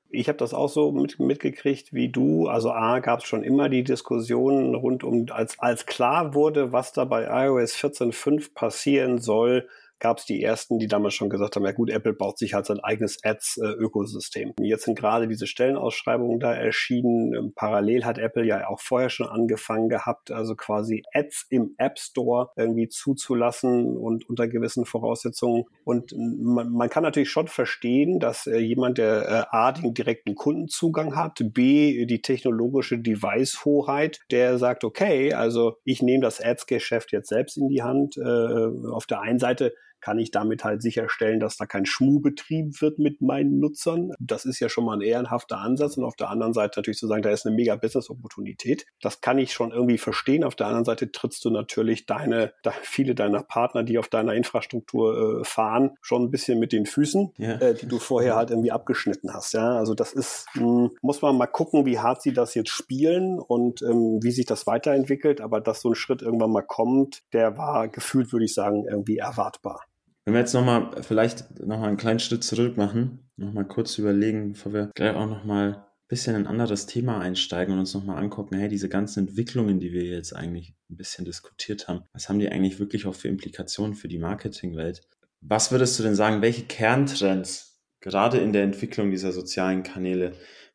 Ich habe das auch so mit, mitgekriegt wie du. Also A gab es schon immer die Diskussionen rund um, als, als klar wurde, was da bei iOS 14.5 passieren soll, gab es die ersten, die damals schon gesagt haben, ja gut, Apple baut sich halt sein eigenes Ads-Ökosystem. Jetzt sind gerade diese Stellenausschreibungen da erschienen. Ähm, parallel hat Apple ja auch vorher schon angefangen gehabt, also quasi Ads im App Store irgendwie zuzulassen und unter gewissen Voraussetzungen. Und man, man kann natürlich schon verstehen, dass äh, jemand, der äh, A, den direkten Kundenzugang hat, B, die technologische Device-Hoheit, der sagt, okay, also ich nehme das Ads-Geschäft jetzt selbst in die Hand. Äh, auf der einen Seite kann ich damit halt sicherstellen, dass da kein Schmuh betrieben wird mit meinen Nutzern. Das ist ja schon mal ein ehrenhafter Ansatz. Und auf der anderen Seite natürlich zu sagen, da ist eine mega Business-Opportunität. Das kann ich schon irgendwie verstehen. Auf der anderen Seite trittst du natürlich deine, viele deiner Partner, die auf deiner Infrastruktur äh, fahren, schon ein bisschen mit den Füßen, ja. äh, die du vorher halt irgendwie abgeschnitten hast. Ja, also das ist, mh, hm, muss man mal gucken, wie hart sie das jetzt spielen und ähm, wie sich das weiterentwickelt. Aber dass so ein Schritt irgendwann mal kommt, der war gefühlt, würde ich sagen, irgendwie erwartbar. Wenn wir jetzt nochmal, vielleicht nochmal einen kleinen Schritt zurück machen, nochmal kurz überlegen, bevor wir gleich auch nochmal ein bisschen in ein anderes Thema einsteigen und uns nochmal angucken, hey, diese ganzen Entwicklungen, die wir jetzt eigentlich ein bisschen diskutiert haben, was haben die eigentlich wirklich auch für Implikationen für die Marketingwelt? Was würdest du denn sagen, welche Kerntrends gerade in der Entwicklung dieser sozialen Kanäle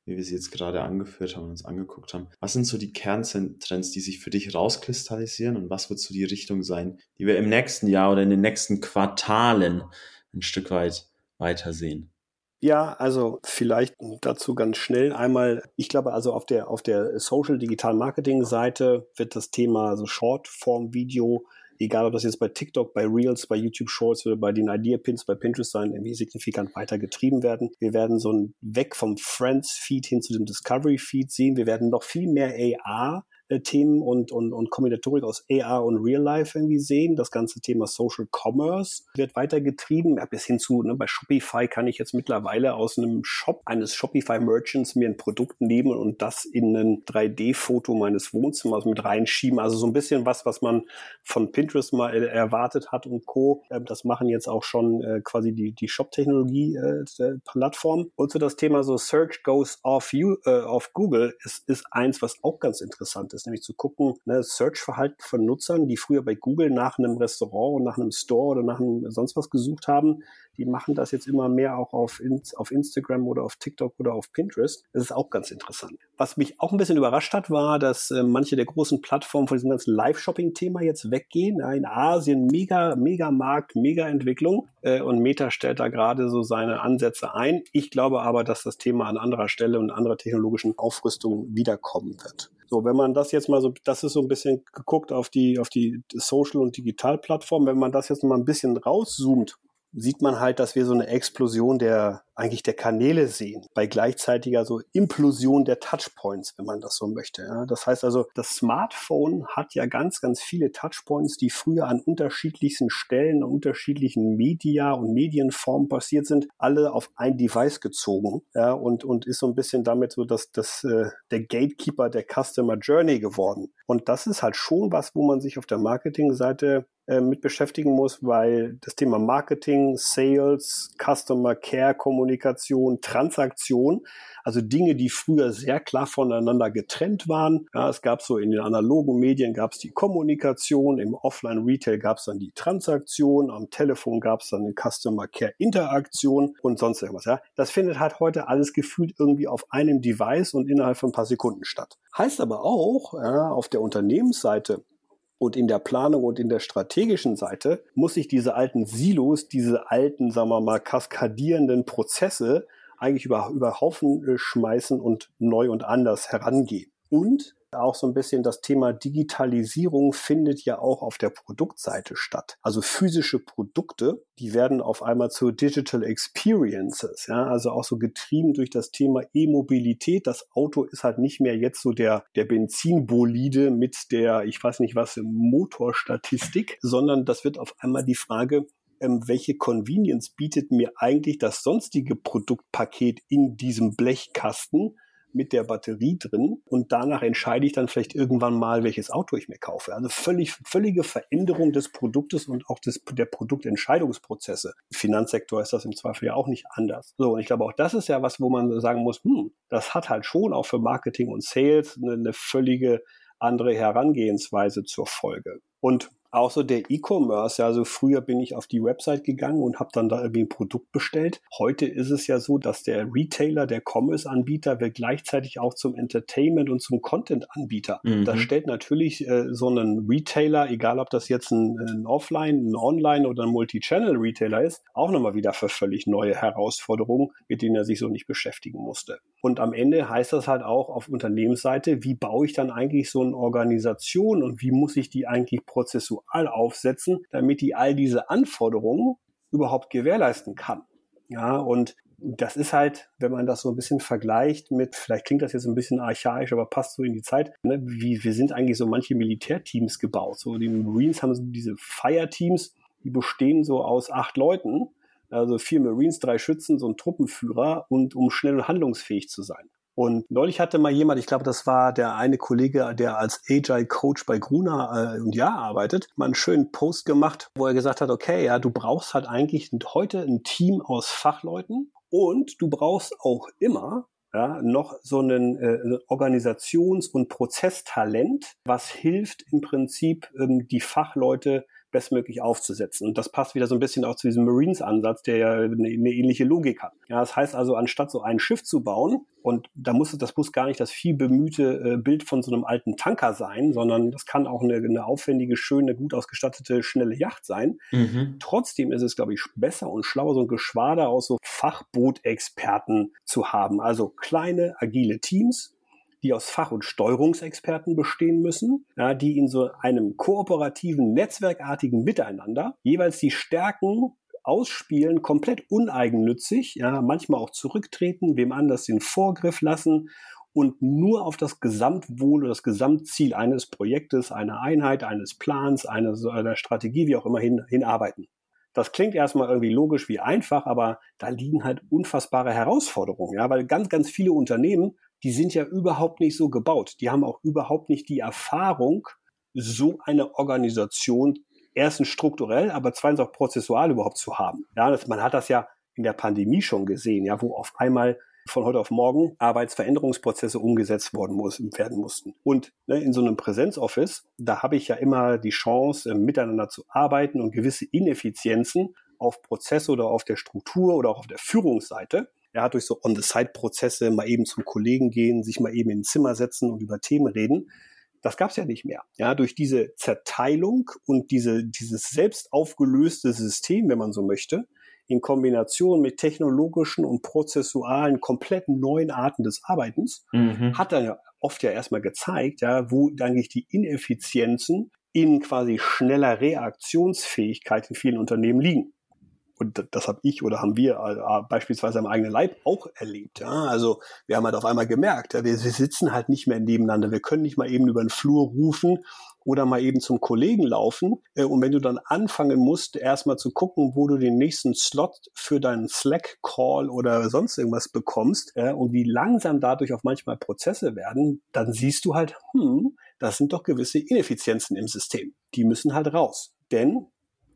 wie wir sie jetzt gerade angeführt haben und uns angeguckt haben. Was sind so die Kerntrends, die sich für dich rauskristallisieren und was wird so die Richtung sein, die wir im nächsten Jahr oder in den nächsten Quartalen ein Stück weit weitersehen? Ja, also vielleicht dazu ganz schnell einmal, ich glaube also auf der auf der Social Digital Marketing Seite wird das Thema also Shortform Video egal ob das jetzt bei TikTok, bei Reels, bei YouTube Shorts oder bei den Idea Pins, bei Pinterest sein, irgendwie signifikant weiter getrieben werden. Wir werden so ein Weg vom Friends Feed hin zu dem Discovery Feed sehen. Wir werden noch viel mehr AR Themen und, und, und Kombinatorik aus AR und Real Life irgendwie sehen. Das ganze Thema Social Commerce wird weiter getrieben. Bis hin zu, ne, bei Shopify kann ich jetzt mittlerweile aus einem Shop eines Shopify Merchants mir ein Produkt nehmen und das in ein 3D-Foto meines Wohnzimmers mit reinschieben. Also so ein bisschen was, was man von Pinterest mal äh, erwartet hat und Co. Ähm, das machen jetzt auch schon äh, quasi die, die Shop-Technologie-Plattform. Äh, und so das Thema so Search goes off, you, äh, off Google ist, ist eins, was auch ganz interessant ist ist, nämlich zu gucken, ne, Search-Verhalten von Nutzern, die früher bei Google nach einem Restaurant und nach einem Store oder nach einem sonst was gesucht haben, die machen das jetzt immer mehr auch auf, auf Instagram oder auf TikTok oder auf Pinterest. Das ist auch ganz interessant. Was mich auch ein bisschen überrascht hat, war, dass äh, manche der großen Plattformen von diesem ganzen Live-Shopping-Thema jetzt weggehen. Ja, in Asien mega, mega Markt, mega Entwicklung äh, und Meta stellt da gerade so seine Ansätze ein. Ich glaube aber, dass das Thema an anderer Stelle und anderer technologischen Aufrüstung wiederkommen wird. So, wenn man das jetzt mal so, das ist so ein bisschen geguckt auf die, auf die Social- und Digitalplattform, wenn man das jetzt mal ein bisschen rauszoomt sieht man halt, dass wir so eine Explosion der eigentlich der Kanäle sehen, bei gleichzeitiger so Implosion der Touchpoints, wenn man das so möchte. Ja. Das heißt also, das Smartphone hat ja ganz, ganz viele Touchpoints, die früher an unterschiedlichsten Stellen, an unterschiedlichen Media und Medienformen passiert sind, alle auf ein Device gezogen ja, und, und ist so ein bisschen damit so dass das, äh, der Gatekeeper der Customer Journey geworden. Und das ist halt schon was, wo man sich auf der Marketingseite äh, mit beschäftigen muss, weil das Thema Marketing, Sales, Customer Care, Kommunikation, Transaktion, also Dinge, die früher sehr klar voneinander getrennt waren. Ja, es gab so in den analogen Medien gab es die Kommunikation, im Offline-Retail gab es dann die Transaktion, am Telefon gab es dann eine Customer Care Interaktion und sonst irgendwas. Ja. Das findet halt heute alles gefühlt irgendwie auf einem Device und innerhalb von ein paar Sekunden statt. Heißt aber auch, ja, auf der Unternehmensseite, und in der Planung und in der strategischen Seite muss ich diese alten Silos, diese alten, sagen wir mal, kaskadierenden Prozesse eigentlich über, über Haufen äh, schmeißen und neu und anders herangehen. Und auch so ein bisschen das Thema Digitalisierung findet ja auch auf der Produktseite statt. Also physische Produkte, die werden auf einmal zu Digital Experiences, ja, also auch so getrieben durch das Thema E-Mobilität. Das Auto ist halt nicht mehr jetzt so der, der Benzinbolide mit der, ich weiß nicht was, Motorstatistik, sondern das wird auf einmal die Frage, ähm, welche Convenience bietet mir eigentlich das sonstige Produktpaket in diesem Blechkasten? Mit der Batterie drin und danach entscheide ich dann vielleicht irgendwann mal, welches Auto ich mir kaufe. Also völlig, völlige Veränderung des Produktes und auch des, der Produktentscheidungsprozesse. Im Finanzsektor ist das im Zweifel ja auch nicht anders. So, und ich glaube, auch das ist ja was, wo man sagen muss, hm, das hat halt schon auch für Marketing und Sales eine, eine völlige andere Herangehensweise zur Folge. Und auch so der E-Commerce, also früher bin ich auf die Website gegangen und habe dann da irgendwie ein Produkt bestellt. Heute ist es ja so, dass der Retailer, der Commerce-Anbieter wird gleichzeitig auch zum Entertainment und zum Content-Anbieter. Mhm. Das stellt natürlich äh, so einen Retailer, egal ob das jetzt ein, ein Offline, ein Online oder ein Multi-Channel-Retailer ist, auch nochmal wieder für völlig neue Herausforderungen, mit denen er sich so nicht beschäftigen musste. Und am Ende heißt das halt auch auf Unternehmensseite, wie baue ich dann eigentlich so eine Organisation und wie muss ich die eigentlich prozessual aufsetzen, damit die all diese Anforderungen überhaupt gewährleisten kann. Ja, und das ist halt, wenn man das so ein bisschen vergleicht mit, vielleicht klingt das jetzt ein bisschen archaisch, aber passt so in die Zeit, ne, wie wir sind eigentlich so manche Militärteams gebaut. So die Marines haben so diese Fire-Teams, die bestehen so aus acht Leuten also vier Marines, drei Schützen, so ein Truppenführer und um schnell und handlungsfähig zu sein. Und neulich hatte mal jemand, ich glaube, das war der eine Kollege, der als Agile Coach bei Gruna äh, und ja arbeitet, mal einen schönen Post gemacht, wo er gesagt hat, okay, ja, du brauchst halt eigentlich heute ein Team aus Fachleuten und du brauchst auch immer ja, noch so einen äh, Organisations- und Prozesstalent, was hilft im Prinzip ähm, die Fachleute bestmöglich aufzusetzen. Und das passt wieder so ein bisschen auch zu diesem Marines-Ansatz, der ja eine, eine, ähnliche Logik hat. Ja, das heißt also, anstatt so ein Schiff zu bauen, und da muss das muss gar nicht das viel bemühte äh, Bild von so einem alten Tanker sein, sondern das kann auch eine, eine aufwendige, schöne, gut ausgestattete, schnelle Yacht sein. Mhm. Trotzdem ist es, glaube ich, besser und schlauer, so ein Geschwader aus so Fachbootexperten zu haben. Also kleine, agile Teams, die aus Fach- und Steuerungsexperten bestehen müssen, ja, die in so einem kooperativen, netzwerkartigen Miteinander jeweils die Stärken ausspielen, komplett uneigennützig, ja, manchmal auch zurücktreten, wem anders den Vorgriff lassen und nur auf das Gesamtwohl oder das Gesamtziel eines Projektes, einer Einheit, eines Plans, einer, einer Strategie, wie auch immer hin, hinarbeiten. Das klingt erstmal irgendwie logisch wie einfach, aber da liegen halt unfassbare Herausforderungen, ja, weil ganz, ganz viele Unternehmen die sind ja überhaupt nicht so gebaut. Die haben auch überhaupt nicht die Erfahrung, so eine Organisation erstens strukturell, aber zweitens auch prozessual überhaupt zu haben. Ja, das, man hat das ja in der Pandemie schon gesehen, ja, wo auf einmal von heute auf morgen Arbeitsveränderungsprozesse umgesetzt worden muss, werden mussten. Und ne, in so einem Präsenzoffice, da habe ich ja immer die Chance, äh, miteinander zu arbeiten und gewisse Ineffizienzen auf Prozesse oder auf der Struktur oder auch auf der Führungsseite hat durch so On-the-Side-Prozesse mal eben zum Kollegen gehen, sich mal eben in ein Zimmer setzen und über Themen reden. Das gab es ja nicht mehr. Ja, durch diese Zerteilung und diese, dieses selbst aufgelöste System, wenn man so möchte, in Kombination mit technologischen und prozessualen komplett neuen Arten des Arbeitens, mhm. hat dann ja oft ja erstmal gezeigt, ja, wo eigentlich die Ineffizienzen in quasi schneller Reaktionsfähigkeit in vielen Unternehmen liegen und das habe ich oder haben wir äh, beispielsweise am eigenen Leib auch erlebt. Ja? Also wir haben halt auf einmal gemerkt, ja, wir, wir, sitzen halt nicht mehr nebeneinander. Wir können nicht mal eben über den Flur rufen oder mal eben zum Kollegen laufen. Äh, und wenn du dann anfangen musst, erstmal zu gucken, wo du den nächsten Slot für deinen Slack-Call oder sonst irgendwas bekommst äh, und wie langsam dadurch auch manchmal Prozesse werden, dann siehst du halt, hm, das sind doch gewisse Ineffizienzen im System. Die müssen halt raus. Denn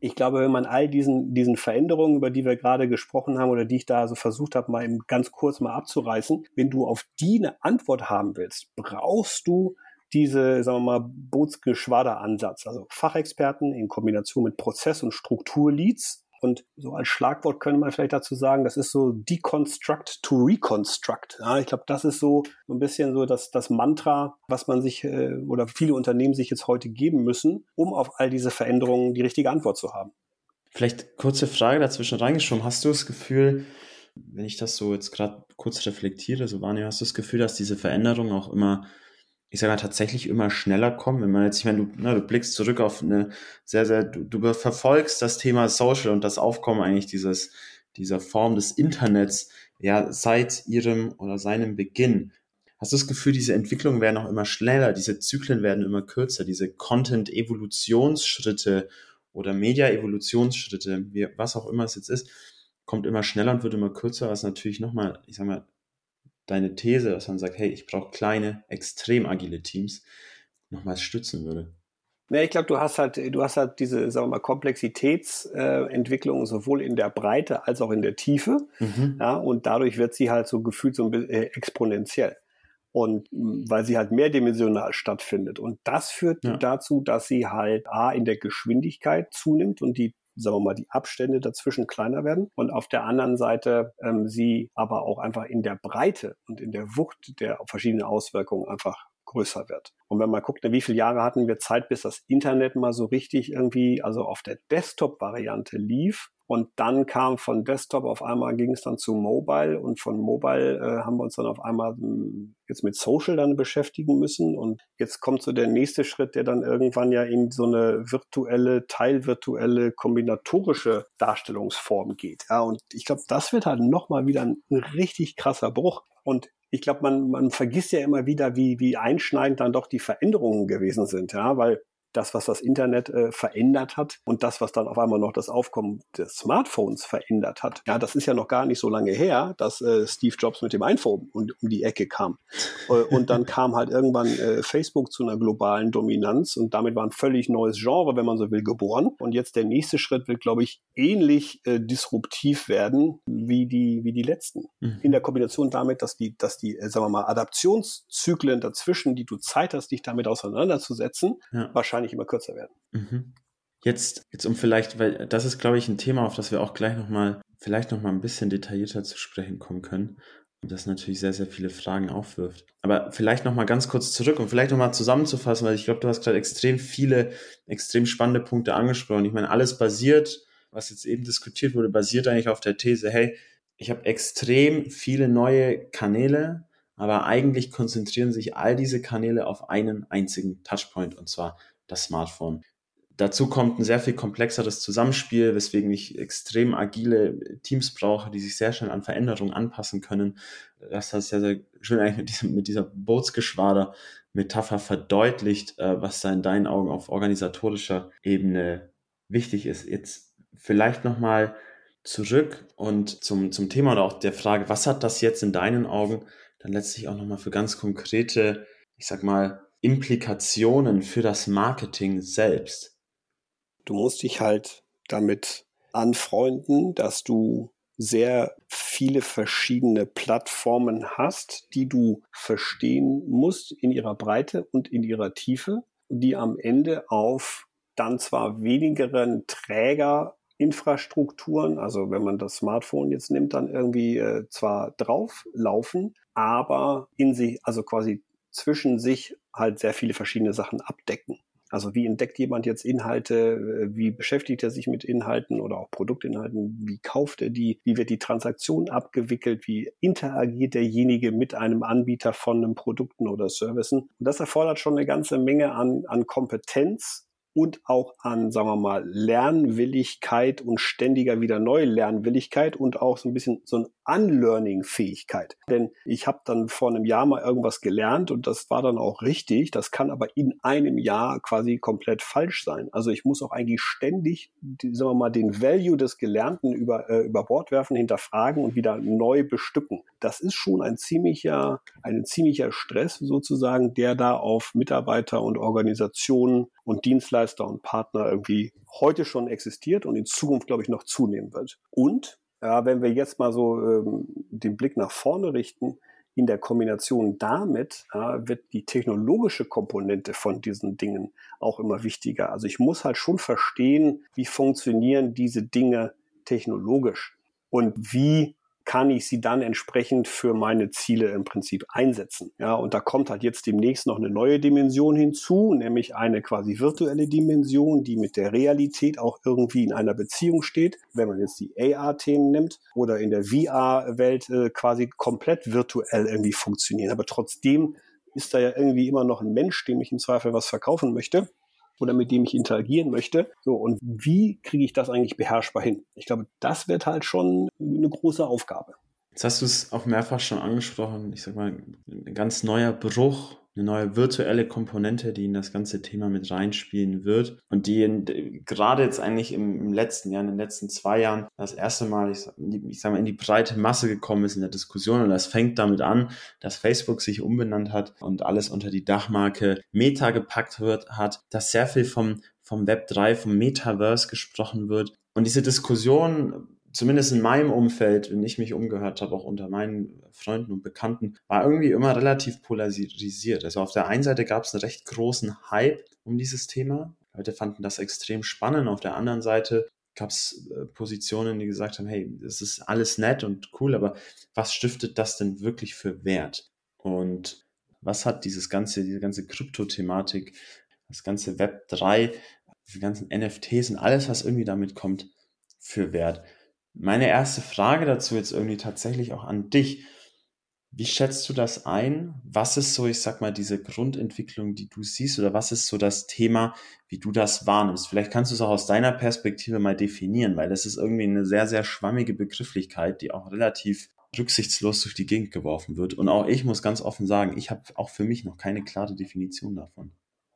ich glaube, wenn man all diesen, diesen Veränderungen, über die wir gerade gesprochen haben oder die ich da so versucht habe, mal eben ganz kurz mal abzureißen, wenn du auf die eine Antwort haben willst, brauchst du diese, sagen wir mal, Bootsgeschwader-Ansatz, also Fachexperten in Kombination mit Prozess- und Strukturleads, und so als Schlagwort könnte man vielleicht dazu sagen, das ist so Deconstruct to Reconstruct. Ja, ich glaube, das ist so, ein bisschen so das, das Mantra, was man sich äh, oder viele Unternehmen sich jetzt heute geben müssen, um auf all diese Veränderungen die richtige Antwort zu haben. Vielleicht kurze Frage dazwischen reingeschoben. Hast du das Gefühl, wenn ich das so jetzt gerade kurz reflektiere, so wahrnehme, hast du das Gefühl, dass diese Veränderungen auch immer ich sage mal, tatsächlich immer schneller kommen. Wenn man jetzt, ich meine, du, na, du blickst zurück auf eine sehr, sehr, du, du verfolgst das Thema Social und das Aufkommen eigentlich dieses, dieser Form des Internets, ja, seit ihrem oder seinem Beginn. Hast du das Gefühl, diese Entwicklungen werden auch immer schneller, diese Zyklen werden immer kürzer, diese Content-Evolutionsschritte oder Media-Evolutionsschritte, was auch immer es jetzt ist, kommt immer schneller und wird immer kürzer, was natürlich nochmal, ich sag mal, deine These, dass man sagt, hey, ich brauche kleine, extrem agile Teams, nochmals stützen würde? Ja, ich glaube, du hast halt, du hast halt diese, sagen wir mal, Komplexitätsentwicklung sowohl in der Breite als auch in der Tiefe. Mhm. Ja, und dadurch wird sie halt so gefühlt so äh, exponentiell. Und weil sie halt mehrdimensional stattfindet. Und das führt ja. dazu, dass sie halt A in der Geschwindigkeit zunimmt und die sagen wir mal, die Abstände dazwischen kleiner werden. Und auf der anderen Seite ähm, sie aber auch einfach in der Breite und in der Wucht der verschiedenen Auswirkungen einfach größer wird. Und wenn man guckt, wie viele Jahre hatten wir Zeit, bis das Internet mal so richtig irgendwie, also auf der Desktop-Variante lief, und dann kam von Desktop auf einmal ging es dann zu Mobile und von Mobile äh, haben wir uns dann auf einmal hm, jetzt mit Social dann beschäftigen müssen. Und jetzt kommt so der nächste Schritt, der dann irgendwann ja in so eine virtuelle, teilvirtuelle, kombinatorische Darstellungsform geht. Ja, und ich glaube, das wird halt nochmal wieder ein, ein richtig krasser Bruch. Und ich glaube, man, man vergisst ja immer wieder, wie, wie einschneidend dann doch die Veränderungen gewesen sind, ja, weil das, was das Internet äh, verändert hat und das, was dann auf einmal noch das Aufkommen des Smartphones verändert hat. Ja, das ist ja noch gar nicht so lange her, dass äh, Steve Jobs mit dem iPhone um, um die Ecke kam. Äh, und dann [LAUGHS] kam halt irgendwann äh, Facebook zu einer globalen Dominanz und damit war ein völlig neues Genre, wenn man so will, geboren. Und jetzt der nächste Schritt wird, glaube ich, ähnlich äh, disruptiv werden wie die, wie die letzten. Mhm. In der Kombination damit, dass die, dass die, sagen wir mal, Adaptionszyklen dazwischen, die du Zeit hast, dich damit auseinanderzusetzen, ja. wahrscheinlich wahrscheinlich immer kürzer werden. Mhm. Jetzt, jetzt um vielleicht, weil das ist, glaube ich, ein Thema, auf das wir auch gleich nochmal, vielleicht nochmal ein bisschen detaillierter zu sprechen kommen können. Und das natürlich sehr, sehr viele Fragen aufwirft. Aber vielleicht nochmal ganz kurz zurück und vielleicht nochmal zusammenzufassen, weil ich glaube, du hast gerade extrem viele, extrem spannende Punkte angesprochen. Ich meine, alles basiert, was jetzt eben diskutiert wurde, basiert eigentlich auf der These, hey, ich habe extrem viele neue Kanäle, aber eigentlich konzentrieren sich all diese Kanäle auf einen einzigen Touchpoint und zwar das Smartphone. Dazu kommt ein sehr viel komplexeres Zusammenspiel, weswegen ich extrem agile Teams brauche, die sich sehr schnell an Veränderungen anpassen können. Das hat sehr, sehr schön eigentlich mit, diesem, mit dieser Bootsgeschwader-Metapher verdeutlicht, äh, was da in deinen Augen auf organisatorischer Ebene wichtig ist. Jetzt vielleicht nochmal zurück und zum, zum Thema oder auch der Frage, was hat das jetzt in deinen Augen dann letztlich auch nochmal für ganz konkrete, ich sag mal, Implikationen für das Marketing selbst? Du musst dich halt damit anfreunden, dass du sehr viele verschiedene Plattformen hast, die du verstehen musst in ihrer Breite und in ihrer Tiefe, die am Ende auf dann zwar wenigeren Trägerinfrastrukturen, also wenn man das Smartphone jetzt nimmt, dann irgendwie äh, zwar drauf laufen, aber in sich, also quasi zwischen sich halt sehr viele verschiedene Sachen abdecken. Also wie entdeckt jemand jetzt Inhalte, äh, wie beschäftigt er sich mit Inhalten oder auch Produktinhalten, wie kauft er die, wie wird die Transaktion abgewickelt, wie interagiert derjenige mit einem Anbieter von einem Produkten oder Servicen. Und das erfordert schon eine ganze Menge an, an Kompetenz und auch an, sagen wir mal, Lernwilligkeit und ständiger wieder neue Lernwilligkeit und auch so ein bisschen so ein Unlearning-Fähigkeit. Denn ich habe dann vor einem Jahr mal irgendwas gelernt und das war dann auch richtig. Das kann aber in einem Jahr quasi komplett falsch sein. Also ich muss auch eigentlich ständig, sagen wir mal, den Value des Gelernten über, äh, über Bord werfen, hinterfragen und wieder neu bestücken. Das ist schon ein ziemlicher, ein ziemlicher Stress sozusagen, der da auf Mitarbeiter und Organisationen und Dienstleister und Partner irgendwie heute schon existiert und in Zukunft, glaube ich, noch zunehmen wird. Und ja, wenn wir jetzt mal so ähm, den Blick nach vorne richten, in der Kombination damit ja, wird die technologische Komponente von diesen Dingen auch immer wichtiger. Also ich muss halt schon verstehen, wie funktionieren diese Dinge technologisch und wie kann ich sie dann entsprechend für meine Ziele im Prinzip einsetzen. Ja, und da kommt halt jetzt demnächst noch eine neue Dimension hinzu, nämlich eine quasi virtuelle Dimension, die mit der Realität auch irgendwie in einer Beziehung steht. Wenn man jetzt die AR-Themen nimmt oder in der VR-Welt äh, quasi komplett virtuell irgendwie funktionieren. Aber trotzdem ist da ja irgendwie immer noch ein Mensch, dem ich im Zweifel was verkaufen möchte oder mit dem ich interagieren möchte. So, und wie kriege ich das eigentlich beherrschbar hin? Ich glaube, das wird halt schon eine große Aufgabe. Jetzt hast du es auch mehrfach schon angesprochen. Ich sag mal, ein ganz neuer Bruch eine neue virtuelle Komponente, die in das ganze Thema mit reinspielen wird. Und die in, gerade jetzt eigentlich im, im, letzten Jahr, in den letzten zwei Jahren, das erste Mal, ich, ich sage mal, in die breite Masse gekommen ist in der Diskussion. Und das fängt damit an, dass Facebook sich umbenannt hat und alles unter die Dachmarke Meta gepackt wird, hat, dass sehr viel vom, vom Web 3, vom Metaverse gesprochen wird. Und diese Diskussion zumindest in meinem Umfeld, wenn ich mich umgehört habe, auch unter meinen Freunden und Bekannten, war irgendwie immer relativ polarisiert. Also auf der einen Seite gab es einen recht großen Hype um dieses Thema. Leute fanden das extrem spannend. Auf der anderen Seite gab es äh, Positionen, die gesagt haben, hey, das ist alles nett und cool, aber was stiftet das denn wirklich für Wert? Und was hat dieses ganze, diese ganze Krypto-Thematik, das ganze Web 3, die ganzen NFTs und alles, was irgendwie damit kommt, für Wert? Meine erste Frage dazu jetzt irgendwie tatsächlich auch an dich. Wie schätzt du das ein? Was ist so, ich sag mal, diese Grundentwicklung, die du siehst, oder was ist so das Thema, wie du das wahrnimmst? Vielleicht kannst du es auch aus deiner Perspektive mal definieren, weil das ist irgendwie eine sehr, sehr schwammige Begrifflichkeit, die auch relativ rücksichtslos durch die Gegend geworfen wird. Und auch ich muss ganz offen sagen, ich habe auch für mich noch keine klare Definition davon.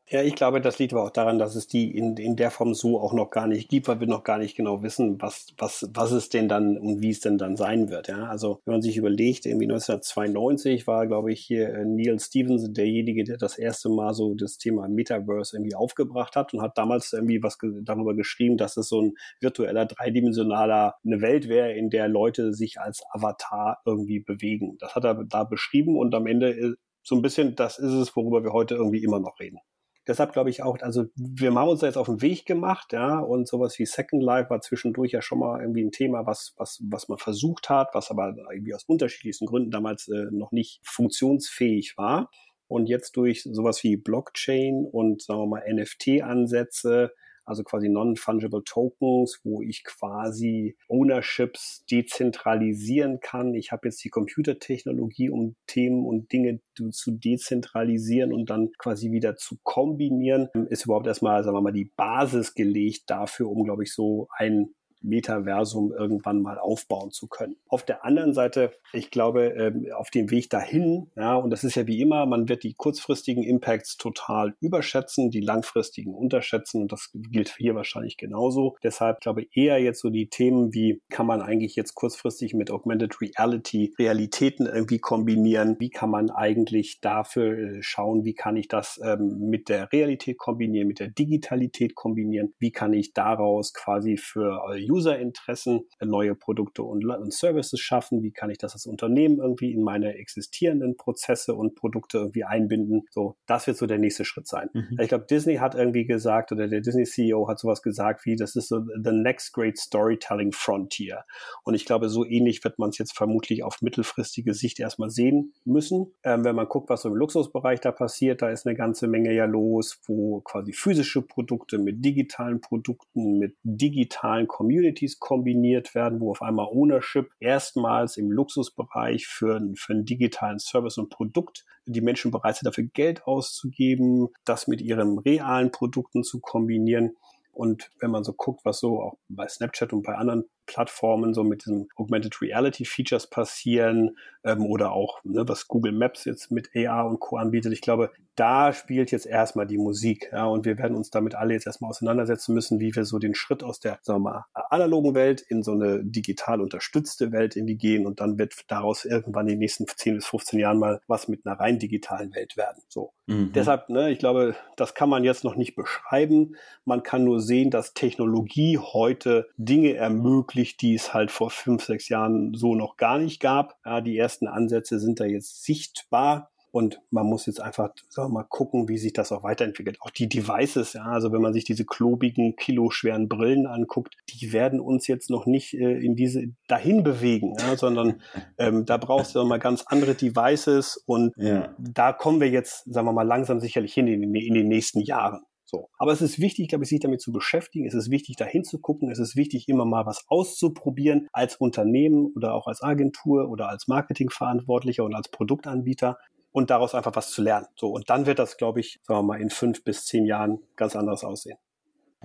Ja, ich glaube, das liegt aber auch daran, dass es die in, in der Form so auch noch gar nicht gibt, weil wir noch gar nicht genau wissen, was, was, was es denn dann und wie es denn dann sein wird. Ja, also wenn man sich überlegt, irgendwie 1992 war, glaube ich, hier äh, Neil Stevens derjenige, der das erste Mal so das Thema Metaverse irgendwie aufgebracht hat und hat damals irgendwie was darüber geschrieben, dass es so ein virtueller, dreidimensionaler, eine Welt wäre, in der Leute sich als Avatar irgendwie bewegen. Das hat er da beschrieben und am Ende äh, so ein bisschen, das ist es, worüber wir heute irgendwie immer noch reden deshalb glaube ich auch, also wir haben uns da jetzt auf den Weg gemacht, ja, und sowas wie Second Life war zwischendurch ja schon mal irgendwie ein Thema, was, was, was man versucht hat, was aber irgendwie aus unterschiedlichsten Gründen damals äh, noch nicht funktionsfähig war. Und jetzt durch sowas wie Blockchain und sagen wir mal NFT-Ansätze also quasi Non-Fungible Tokens, wo ich quasi Ownerships dezentralisieren kann. Ich habe jetzt die Computertechnologie, um Themen und Dinge zu dezentralisieren und dann quasi wieder zu kombinieren, ist überhaupt erstmal, sagen wir mal, die Basis gelegt dafür, um, glaube ich, so ein Metaversum irgendwann mal aufbauen zu können. Auf der anderen Seite, ich glaube, ähm, auf dem Weg dahin, ja, und das ist ja wie immer, man wird die kurzfristigen Impacts total überschätzen, die langfristigen unterschätzen und das gilt hier wahrscheinlich genauso. Deshalb glaube ich eher jetzt so die Themen, wie kann man eigentlich jetzt kurzfristig mit Augmented Reality Realitäten irgendwie kombinieren? Wie kann man eigentlich dafür äh, schauen, wie kann ich das ähm, mit der Realität kombinieren, mit der Digitalität kombinieren? Wie kann ich daraus quasi für äh, Userinteressen neue Produkte und, und Services schaffen? Wie kann ich das als Unternehmen irgendwie in meine existierenden Prozesse und Produkte irgendwie einbinden? So, das wird so der nächste Schritt sein. Mhm. Ich glaube, Disney hat irgendwie gesagt oder der Disney CEO hat sowas gesagt wie, das ist so the next great storytelling frontier. Und ich glaube, so ähnlich wird man es jetzt vermutlich auf mittelfristige Sicht erstmal sehen müssen. Ähm, wenn man guckt, was so im Luxusbereich da passiert, da ist eine ganze Menge ja los, wo quasi physische Produkte mit digitalen Produkten, mit digitalen Communities kombiniert werden, wo auf einmal Ownership erstmals im Luxusbereich für, für einen digitalen Service und Produkt die Menschen bereit sind, dafür Geld auszugeben, das mit ihren realen Produkten zu kombinieren. Und wenn man so guckt, was so auch bei Snapchat und bei anderen Plattformen so mit diesen Augmented Reality Features passieren ähm, oder auch ne, was Google Maps jetzt mit AR und Co anbietet. Ich glaube, da spielt jetzt erstmal die Musik. Ja, und wir werden uns damit alle jetzt erstmal auseinandersetzen müssen, wie wir so den Schritt aus der, sagen wir mal, analogen Welt in so eine digital unterstützte Welt irgendwie gehen und dann wird daraus irgendwann in den nächsten 10 bis 15 Jahren mal was mit einer rein digitalen Welt werden. So. Mhm. Deshalb, ne, ich glaube, das kann man jetzt noch nicht beschreiben. Man kann nur sehen, dass Technologie heute Dinge ermöglicht, ermöglicht, die es halt vor fünf, sechs Jahren so noch gar nicht gab. Ja, die ersten Ansätze sind da jetzt sichtbar. Und man muss jetzt einfach sagen wir mal gucken, wie sich das auch weiterentwickelt. Auch die Devices, ja, also wenn man sich diese klobigen, kiloschweren Brillen anguckt, die werden uns jetzt noch nicht äh, in diese dahin bewegen, ja, sondern [LAUGHS] ähm, da brauchst du mal ganz andere Devices und ja. da kommen wir jetzt, sagen wir mal, langsam sicherlich hin in, in den nächsten Jahren. So. Aber es ist wichtig, glaube ich, sich damit zu beschäftigen. Es ist wichtig, da hinzugucken. Es ist wichtig, immer mal was auszuprobieren als Unternehmen oder auch als Agentur oder als Marketingverantwortlicher und als Produktanbieter und daraus einfach was zu lernen. So. Und dann wird das, glaube ich, sagen wir mal, in fünf bis zehn Jahren ganz anders aussehen.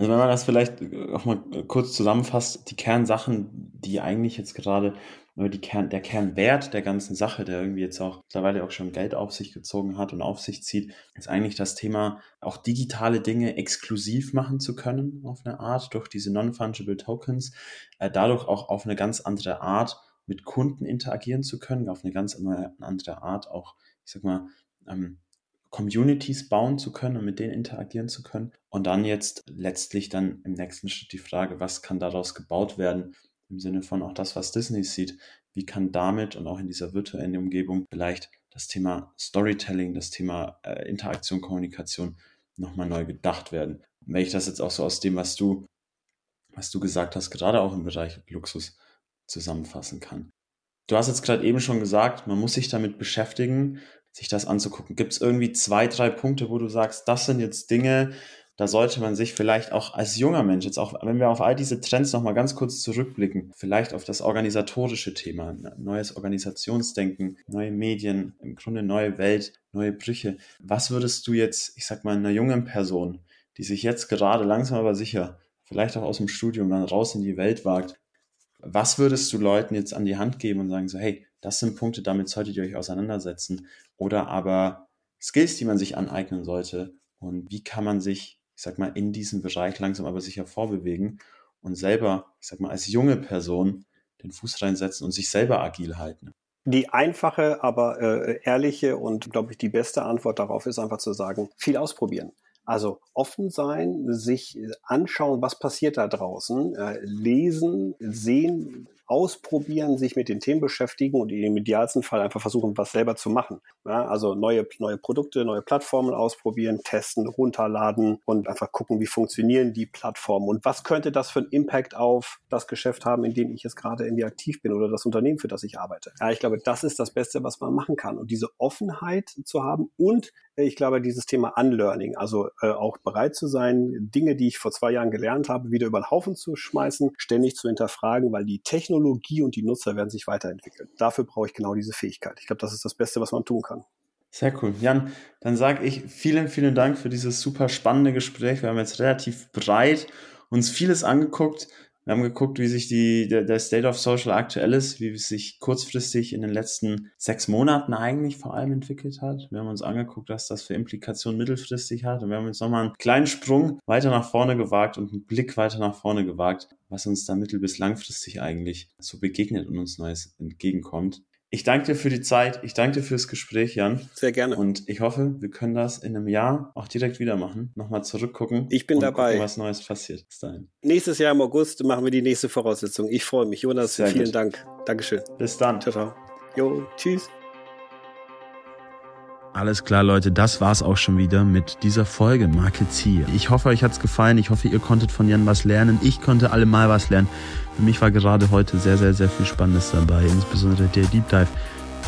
Also wenn man das vielleicht auch mal kurz zusammenfasst, die Kernsachen, die eigentlich jetzt gerade die Kern, der Kernwert der ganzen Sache, der irgendwie jetzt auch mittlerweile auch schon Geld auf sich gezogen hat und auf sich zieht, ist eigentlich das Thema, auch digitale Dinge exklusiv machen zu können auf eine Art durch diese Non-Fungible Tokens, äh, dadurch auch auf eine ganz andere Art mit Kunden interagieren zu können, auf eine ganz andere Art auch, ich sag mal, ähm, Communities bauen zu können und mit denen interagieren zu können. Und dann jetzt letztlich dann im nächsten Schritt die Frage, was kann daraus gebaut werden, im Sinne von auch das, was Disney sieht, wie kann damit und auch in dieser virtuellen Umgebung vielleicht das Thema Storytelling, das Thema äh, Interaktion, Kommunikation nochmal neu gedacht werden. Und wenn ich das jetzt auch so aus dem, was du, was du gesagt hast, gerade auch im Bereich Luxus zusammenfassen kann. Du hast jetzt gerade eben schon gesagt, man muss sich damit beschäftigen, sich das anzugucken. Gibt es irgendwie zwei, drei Punkte, wo du sagst, das sind jetzt Dinge, da sollte man sich vielleicht auch als junger Mensch, jetzt auch, wenn wir auf all diese Trends nochmal ganz kurz zurückblicken, vielleicht auf das organisatorische Thema, neues Organisationsdenken, neue Medien, im Grunde neue Welt, neue Brüche. Was würdest du jetzt, ich sag mal, einer jungen Person, die sich jetzt gerade langsam aber sicher, vielleicht auch aus dem Studium dann raus in die Welt wagt, was würdest du Leuten jetzt an die Hand geben und sagen so, hey, das sind Punkte, damit solltet ihr euch auseinandersetzen? Oder aber Skills, die man sich aneignen sollte und wie kann man sich ich sag mal, in diesem Bereich langsam aber sicher vorbewegen und selber, ich sag mal, als junge Person den Fuß reinsetzen und sich selber agil halten. Die einfache, aber äh, ehrliche und, glaube ich, die beste Antwort darauf ist einfach zu sagen, viel ausprobieren. Also offen sein, sich anschauen, was passiert da draußen, äh, lesen, sehen, ausprobieren, sich mit den Themen beschäftigen und im idealsten Fall einfach versuchen, was selber zu machen. Ja, also neue, neue Produkte, neue Plattformen ausprobieren, testen, runterladen und einfach gucken, wie funktionieren die Plattformen und was könnte das für einen Impact auf das Geschäft haben, in dem ich jetzt gerade irgendwie aktiv bin oder das Unternehmen, für das ich arbeite. Ja, ich glaube, das ist das Beste, was man machen kann. Und diese Offenheit zu haben und ich glaube, dieses Thema Unlearning, also äh, auch bereit zu sein, Dinge, die ich vor zwei Jahren gelernt habe, wieder über den Haufen zu schmeißen, ständig zu hinterfragen, weil die Technologie und die Nutzer werden sich weiterentwickeln. Dafür brauche ich genau diese Fähigkeit. Ich glaube, das ist das Beste, was man tun kann. Sehr cool. Jan, dann sage ich vielen, vielen Dank für dieses super spannende Gespräch. Wir haben jetzt relativ breit uns vieles angeguckt. Wir haben geguckt, wie sich die, der, der State of Social aktuell ist, wie es sich kurzfristig in den letzten sechs Monaten eigentlich vor allem entwickelt hat. Wir haben uns angeguckt, was das für Implikationen mittelfristig hat. Und wir haben jetzt nochmal einen kleinen Sprung weiter nach vorne gewagt und einen Blick weiter nach vorne gewagt, was uns da mittel- bis langfristig eigentlich so begegnet und uns Neues entgegenkommt. Ich danke dir für die Zeit. Ich danke dir fürs Gespräch, Jan. Sehr gerne. Und ich hoffe, wir können das in einem Jahr auch direkt wieder machen. Nochmal zurückgucken. Ich bin dabei. Gucken, was Neues passiert. Bis dahin. Nächstes Jahr im August machen wir die nächste Voraussetzung. Ich freue mich. Jonas, Sehr vielen gut. Dank. Dankeschön. Bis dann. Ciao, ciao. Jo, tschüss. Alles klar, Leute, das war's auch schon wieder mit dieser Folge Marke Ziel. Ich hoffe, euch hat's gefallen. Ich hoffe, ihr konntet von Jan was lernen. Ich konnte allemal was lernen. Für mich war gerade heute sehr, sehr, sehr viel Spannendes dabei. Insbesondere der Deep Dive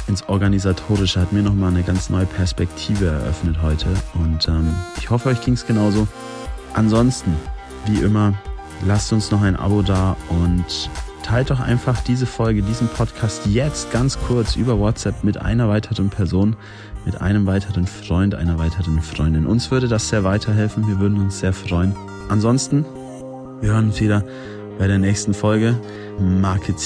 ins Organisatorische hat mir nochmal eine ganz neue Perspektive eröffnet heute. Und ähm, ich hoffe, euch ging's genauso. Ansonsten, wie immer, lasst uns noch ein Abo da und teilt doch einfach diese Folge, diesen Podcast jetzt ganz kurz über WhatsApp mit einer weiteren Person, mit einem weiteren Freund, einer weiteren Freundin. Uns würde das sehr weiterhelfen. Wir würden uns sehr freuen. Ansonsten, wir hören uns wieder bei der nächsten Folge Market